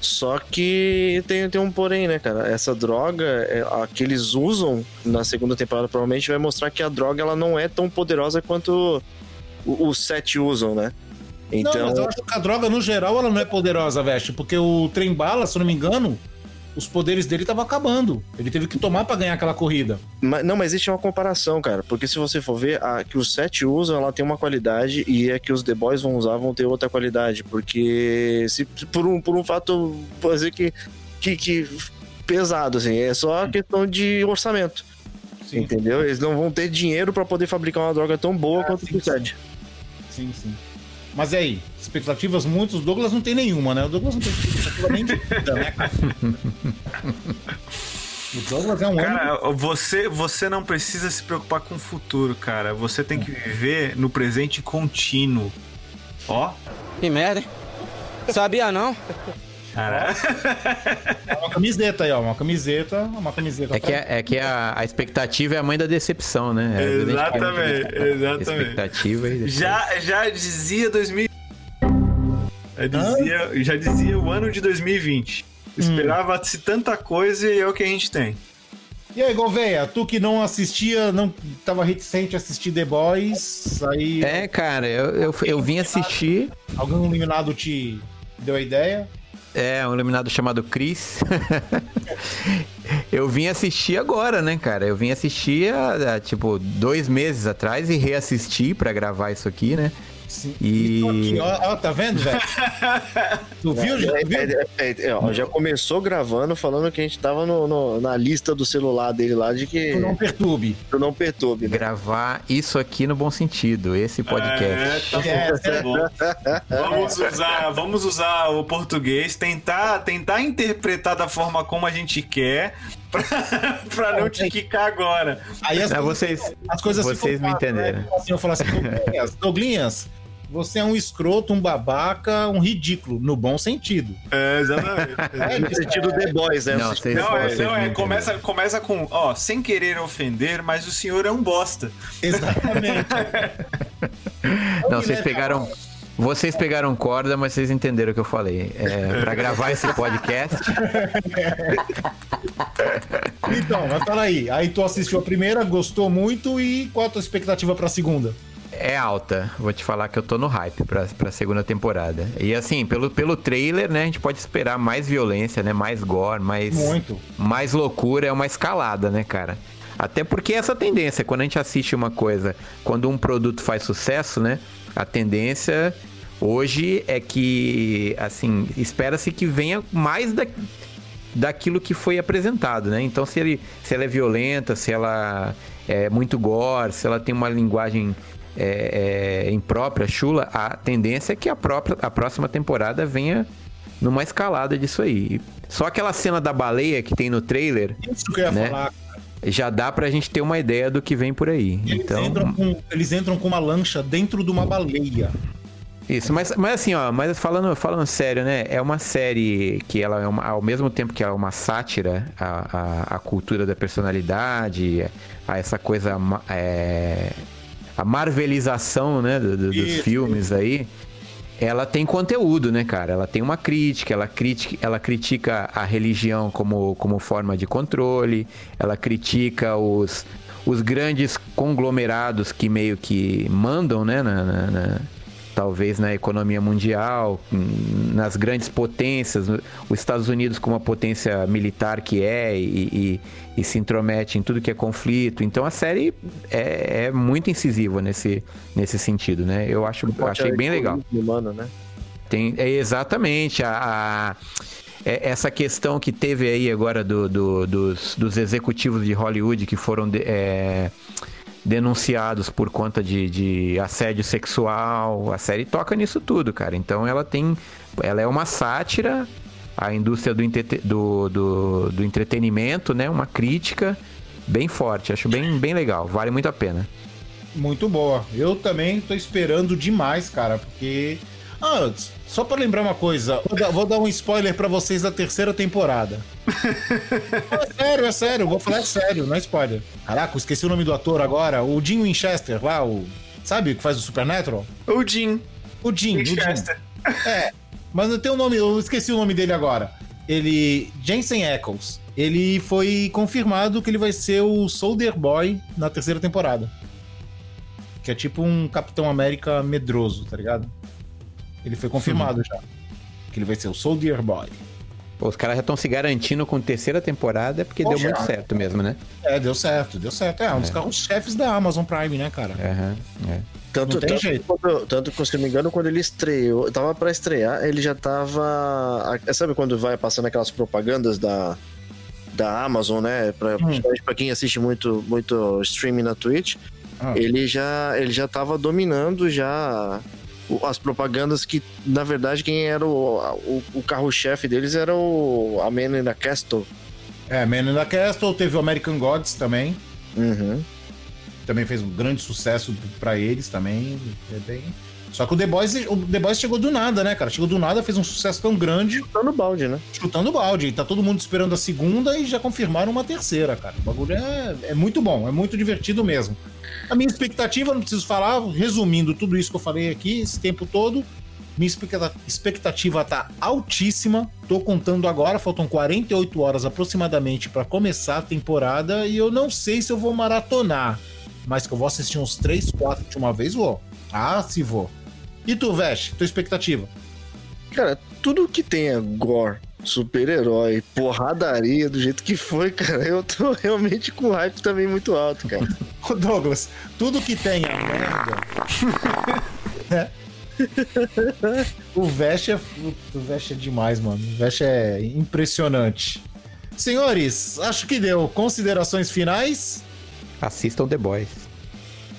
Só que tem, tem um porém, né, cara? Essa droga, é, a que eles usam na segunda temporada, provavelmente vai mostrar que a droga ela não é tão poderosa quanto o- os sete usam, né? Não, Então, mas eu acho que a droga, no geral, ela não é poderosa, Veste, porque o trem bala, se eu não me engano, os poderes dele estavam acabando. Ele teve que tomar pra ganhar aquela corrida. Mas, não, mas existe uma comparação, cara. Porque se você for ver, a que os sete usam, ela tem uma qualidade e a que os The Boys vão usar vão ter outra qualidade. Porque se por um, por um fato, vou dizer que, que, que pesado, assim, é só questão de orçamento. Sim, Entendeu? Eles não vão ter dinheiro pra poder fabricar uma droga tão boa Ah, quanto o sete. sim, sim. Mas e aí, expectativas muitas, o Douglas não tem nenhuma, né? O Douglas não tem expectativa nem de vida, né, cara? O Douglas é um homem. Cara, você, você não precisa se preocupar com o futuro, cara. Você tem que viver no presente contínuo. Ó, Que merda, hein? Sabia não? Cara. Uma camiseta aí, ó. Uma camiseta, uma camiseta. É que, é, é que a, a expectativa é a mãe da decepção, né? É, Exatamente, exatamente. Expectativa e Já, já dizia 2000. Já dizia, já dizia o ano de 2020. Esperava-se tanta coisa e é o que a gente tem. E aí, Gouveia, tu que não assistia, não tava reticente a assistir The Boys, aí É, cara, eu, eu, eu vim assistir. algum iluminado te deu a ideia? É, um iluminado chamado Chris. <laughs> eu vim assistir agora, né, cara? Eu vim assistir há, tipo dois meses atrás e reassisti pra gravar isso aqui, né? Sim. E. Tô aqui, ó, ó, tá vendo, velho? <laughs> tu viu, já É, viu? é, é, é, ó, já começou gravando falando que a gente tava no- no- na lista do celular dele lá de que Tu não perturbe. tu não perturbe, né? Gravar isso aqui no bom sentido, esse podcast. É, tá bom, É, tá bom. Vamos usar, vamos usar o português, tentar, tentar interpretar da forma como a gente quer <laughs> pra, pra não te quicar agora. Aí as, É, coisas- vocês, as coisas vocês me entenderam. né? Assim, eu falo assim, <laughs> Douglinhas, Douglinhas, você é um escroto, um babaca, um ridículo, no bom sentido. É, exatamente. <laughs> É, No sentido The Boys, né? Não, vocês- Não, é, vocês não, é começa, começa com, ó, sem querer ofender, mas o senhor é um bosta. Exatamente. <laughs> Não, vocês pegaram. Vocês pegaram corda, mas vocês entenderam o que eu falei. É, pra gravar esse podcast, Então, mas fala aí. Aí tu assistiu a primeira, gostou muito e qual a tua expectativa pra segunda? É alta. Vou te falar que eu tô no hype pra, pra segunda temporada. E assim, pelo, pelo trailer, né, a gente pode esperar mais violência, né? Mais gore, mais. Muito. mais loucura, é uma escalada, né, cara? Até porque essa tendência, quando a gente assiste uma coisa, quando um produto faz sucesso, né? A tendência hoje é que, assim, espera-se que venha mais da, daquilo que foi apresentado, né? Então, se, ele, se ela é violenta, se ela é muito gore, se ela tem uma linguagem é, é, imprópria, chula, a tendência é que a, própria, a próxima temporada venha numa escalada disso aí. Só aquela cena da baleia que tem no trailer Isso que eu ia Né? falar. já dá pra gente ter uma ideia do que vem por aí. Eles, Então, entram com, eles entram com uma lancha dentro de uma baleia. Isso, mas, mas assim, ó, mas falando, falando sério, né? É uma série que ela é uma, ao mesmo tempo que ela é uma sátira à, à, à cultura da personalidade, a essa coisa é, a marvelização, né, do- do- dos filmes aí. Ela tem conteúdo, né, cara? Ela tem uma crítica, ela critica, ela critica a religião como, como forma de controle, ela critica os, os grandes conglomerados que meio que mandam, né, na- na- na, talvez na economia mundial, nas grandes potências, os Estados Unidos como uma potência militar que é e, e- e se intromete em tudo que é conflito. Então a série é, é muito incisiva nesse, nesse sentido, né? Eu acho, eu achei bem legal. Humano, né? Tem, é exatamente a, a- é- essa questão que teve aí agora do- do- dos, dos executivos de Hollywood que foram de- é, denunciados por conta de, de assédio sexual. A série toca nisso tudo, cara. Então ela tem. Ela é uma sátira à indústria do, do, do, do entretenimento, né? Uma crítica bem forte. Acho bem, bem legal. Vale muito a pena. Muito boa. Eu também tô esperando demais, cara, porque. Ah, só pra lembrar uma coisa, vou dar, vou dar um spoiler pra vocês da terceira temporada. <laughs> é sério, é sério, vou falar sério, não é spoiler. Caraca, esqueci o nome do ator agora, o Jim Winchester, lá, o. Sabe o que faz o Supernatural? O Jim. O Jim, o Jim. Winchester. É, mas não tem o nome, eu esqueci o nome dele agora. Ele. Jensen Ackles. Ele foi confirmado que ele vai ser o Soldier Boy na terceira temporada. Que é tipo um Capitão América medroso, tá ligado? Ele foi confirmado já. Que ele vai ser o Soldier Boy. Pô, os caras já estão se garantindo com terceira temporada porque Poxa. deu muito certo mesmo, né? É, deu certo, deu certo. É, um dos carros-chefes da Amazon Prime, né, cara? Aham, é. Tanto, tanto, jeito. quando- tanto que, se eu não me engano, quando ele estreou, tava pra estrear, ele já tava. a- Sabe quando vai passando aquelas propagandas da, da Amazon, né? Pra, principalmente pra quem assiste muito, muito streaming na Twitch, Ah. ele, já, ele já tava dominando já as propagandas que, na verdade, quem era o, o, o carro-chefe deles era o a Man in the Castle. É, Man in the Castle, teve o American Gods também. Uhum. Também fez um grande sucesso pra eles também. É bem... Só que o The Boys, o The Boys chegou do nada, né, cara? Chegou do nada, fez um sucesso tão grande. Chutando balde, né? Chutando balde. E tá todo mundo esperando a segunda e já confirmaram uma terceira, cara. O bagulho é, é muito bom, é muito divertido mesmo. A minha expectativa, não preciso falar, resumindo tudo isso que eu falei aqui esse tempo todo, minha expecta- expectativa tá altíssima. Tô contando agora, faltam 48 horas aproximadamente pra começar a temporada e eu não sei se eu vou maratonar, mas que eu vou assistir uns 3, 4 de uma vez, vou. Ah, se vou. E tu, Vesh, tua expectativa? Cara, tudo que tenha gore, super-herói, porradaria, do jeito que foi, cara, eu tô <laughs> realmente com hype também muito alto, cara. Ô, Douglas, tudo que tenha merda. <laughs> né? O Vesh é. O Vesh é demais, mano. O Vesh é impressionante. Senhores, acho que deu. Considerações finais? Assistam The Boys.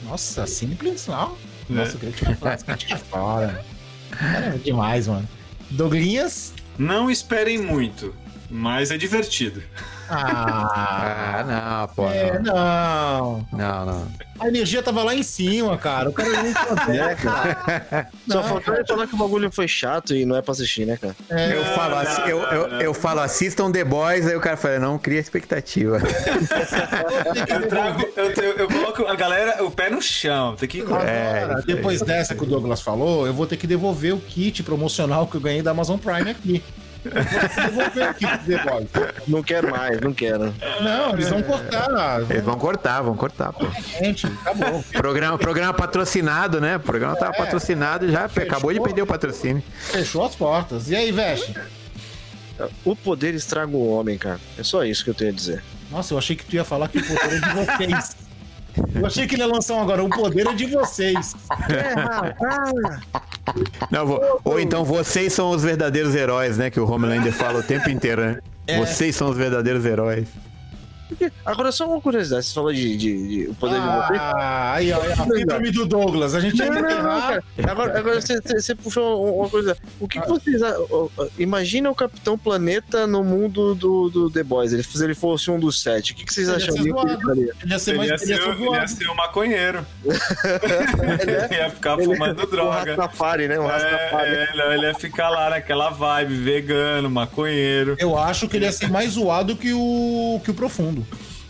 Nossa, simples, não. Nossa, eu queria te falar que é fora. Cara, é demais, mano. Douglinhas? Não esperem muito, mas é divertido. Ah, Ah, não, pô. é, não. não. Não, não. A energia tava lá em cima, cara. O cara não <laughs> É, cara. Só Não, faltou ele falar que o bagulho foi chato e não é pra assistir, né, cara? É, Eu falo, assi- eu, eu, eu falo, assistam The Boys, aí o cara fala, não cria expectativa. <laughs> Eu, trago, eu, eu, eu coloco a galera o pé no chão. Tem que. É, Agora, depois dessa que o Douglas falou, eu vou ter que devolver o kit promocional que eu ganhei da Amazon Prime aqui. Devolver The Boys. Não quero mais, não quero. Não, eles vão cortar. Eles vão cortar, vão cortar, pô. Gente, acabou. Programa, programa patrocinado, né? O programa tava É. patrocinado já, acabou de perder o patrocínio. Fechou as portas. E aí, Veste? O poder estraga o homem, cara. É só isso que eu tenho a dizer. Nossa, eu achei que tu ia falar que o poder é de vocês. Eu achei que ele ia lançar um agora. O poder é de vocês. Não, vou- ou então vocês são os verdadeiros heróis, né? Que o Homelander fala o tempo inteiro, né? É. Vocês são os verdadeiros heróis. Porque- Agora, só uma curiosidade, você falou de, de- de o poder de vocês. Ah, aí, ó, a síndrome do Douglas. A gente Não, não, não, cara. Agora, agora você, você- puxou uma coisa. O que, que vocês. a- Imagina o Capitão Planeta no mundo do, do The Boys. Ele, se ele fosse um dos sete. O que, que vocês Ele achariam que ele? Ele ia ser Ele mais ia ele ia ser, ele ia ser um maconheiro. Ele <laughs> é- Ele ia ficar ele é fumando Um droga. Rastafari, né? Um Rastafari. É, é, não, ele ia ficar lá naquela vibe, vegano, maconheiro. Eu acho que ele ia ser mais zoado que o, que o Profundo.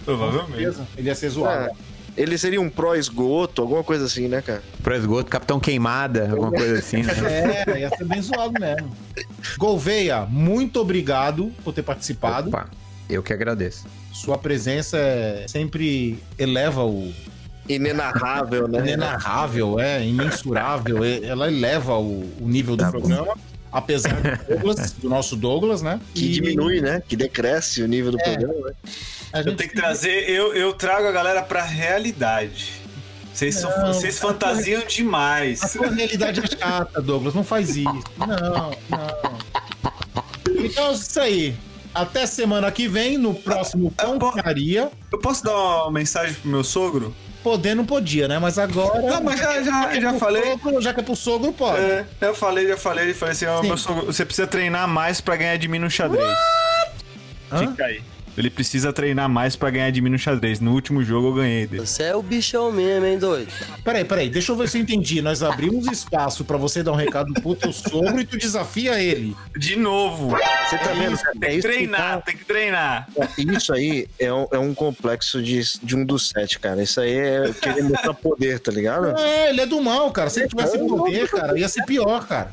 Provavelmente. Ele ia ser zoado. É. Ele seria um pró-esgoto, alguma coisa assim, né, cara? Pro esgoto, Capitão Queimada, alguma coisa assim, né? <laughs> É, ia ser bem zoado mesmo. Gouveia, muito obrigado por ter participado. Opa, eu que agradeço. Sua presença é- sempre eleva o Inenarrável, né? inenarrável, é imensurável. Ela eleva o, o nível do Tá bom. programa. Apesar do, Douglas, do nosso Douglas, né? Que E diminui, né? Que decresce o nível do É. programa, né? Eu tenho que trazer, eu, eu trago a galera pra realidade. Vocês, são- Não, vocês a fantasiam demais. A sua realidade é chata, Douglas. Não faz isso. Não, não. Então é isso aí. Até semana que vem, no próximo Pontaria. Eu posso dar uma mensagem pro meu sogro? Poder não podia, né? Mas agora. Não, mas já, já, que é já falei. sogro, já que é pro sogro, pode. É, eu falei, já falei, falei assim, meu sogro, você precisa treinar mais pra ganhar de mim no xadrez. Hã? Fica aí. Ele precisa treinar mais pra ganhar de mim no xadrez. No último jogo eu ganhei dele. Você é o bichão mesmo, hein, doido? Peraí, peraí, deixa eu ver se eu entendi. Nós abrimos espaço pra você dar um recado pro teu sogro e tu desafia ele. De novo. Você tá vendo? Tem É que isso que treinar, tá- tem que treinar. Isso aí é um, é um complexo de, de um dos sete, cara. Isso aí é querer mostrar poder, tá ligado? É, ele é do mal, cara. Se ele tivesse poder, cara, ia ser pior, cara.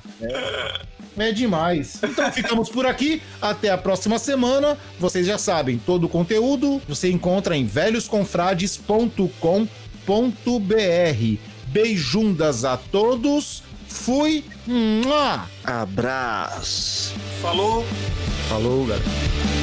É demais. Então ficamos por aqui. Até a próxima semana. Vocês já sabem, todo o conteúdo você encontra em velhosconfrades.com.br. Beijundas a todos. Fui. Mua! Abraço. Falou. Falou, galera.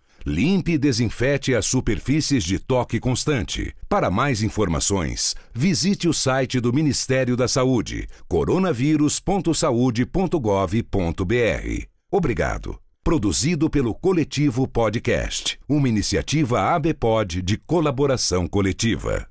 Limpe e desinfete as superfícies de toque constante. Para mais informações, visite o site do Ministério da Saúde, coronavírus.saude.gov.br. Obrigado. Produzido pelo Coletivo Podcast, uma iniciativa ABPOD de colaboração coletiva.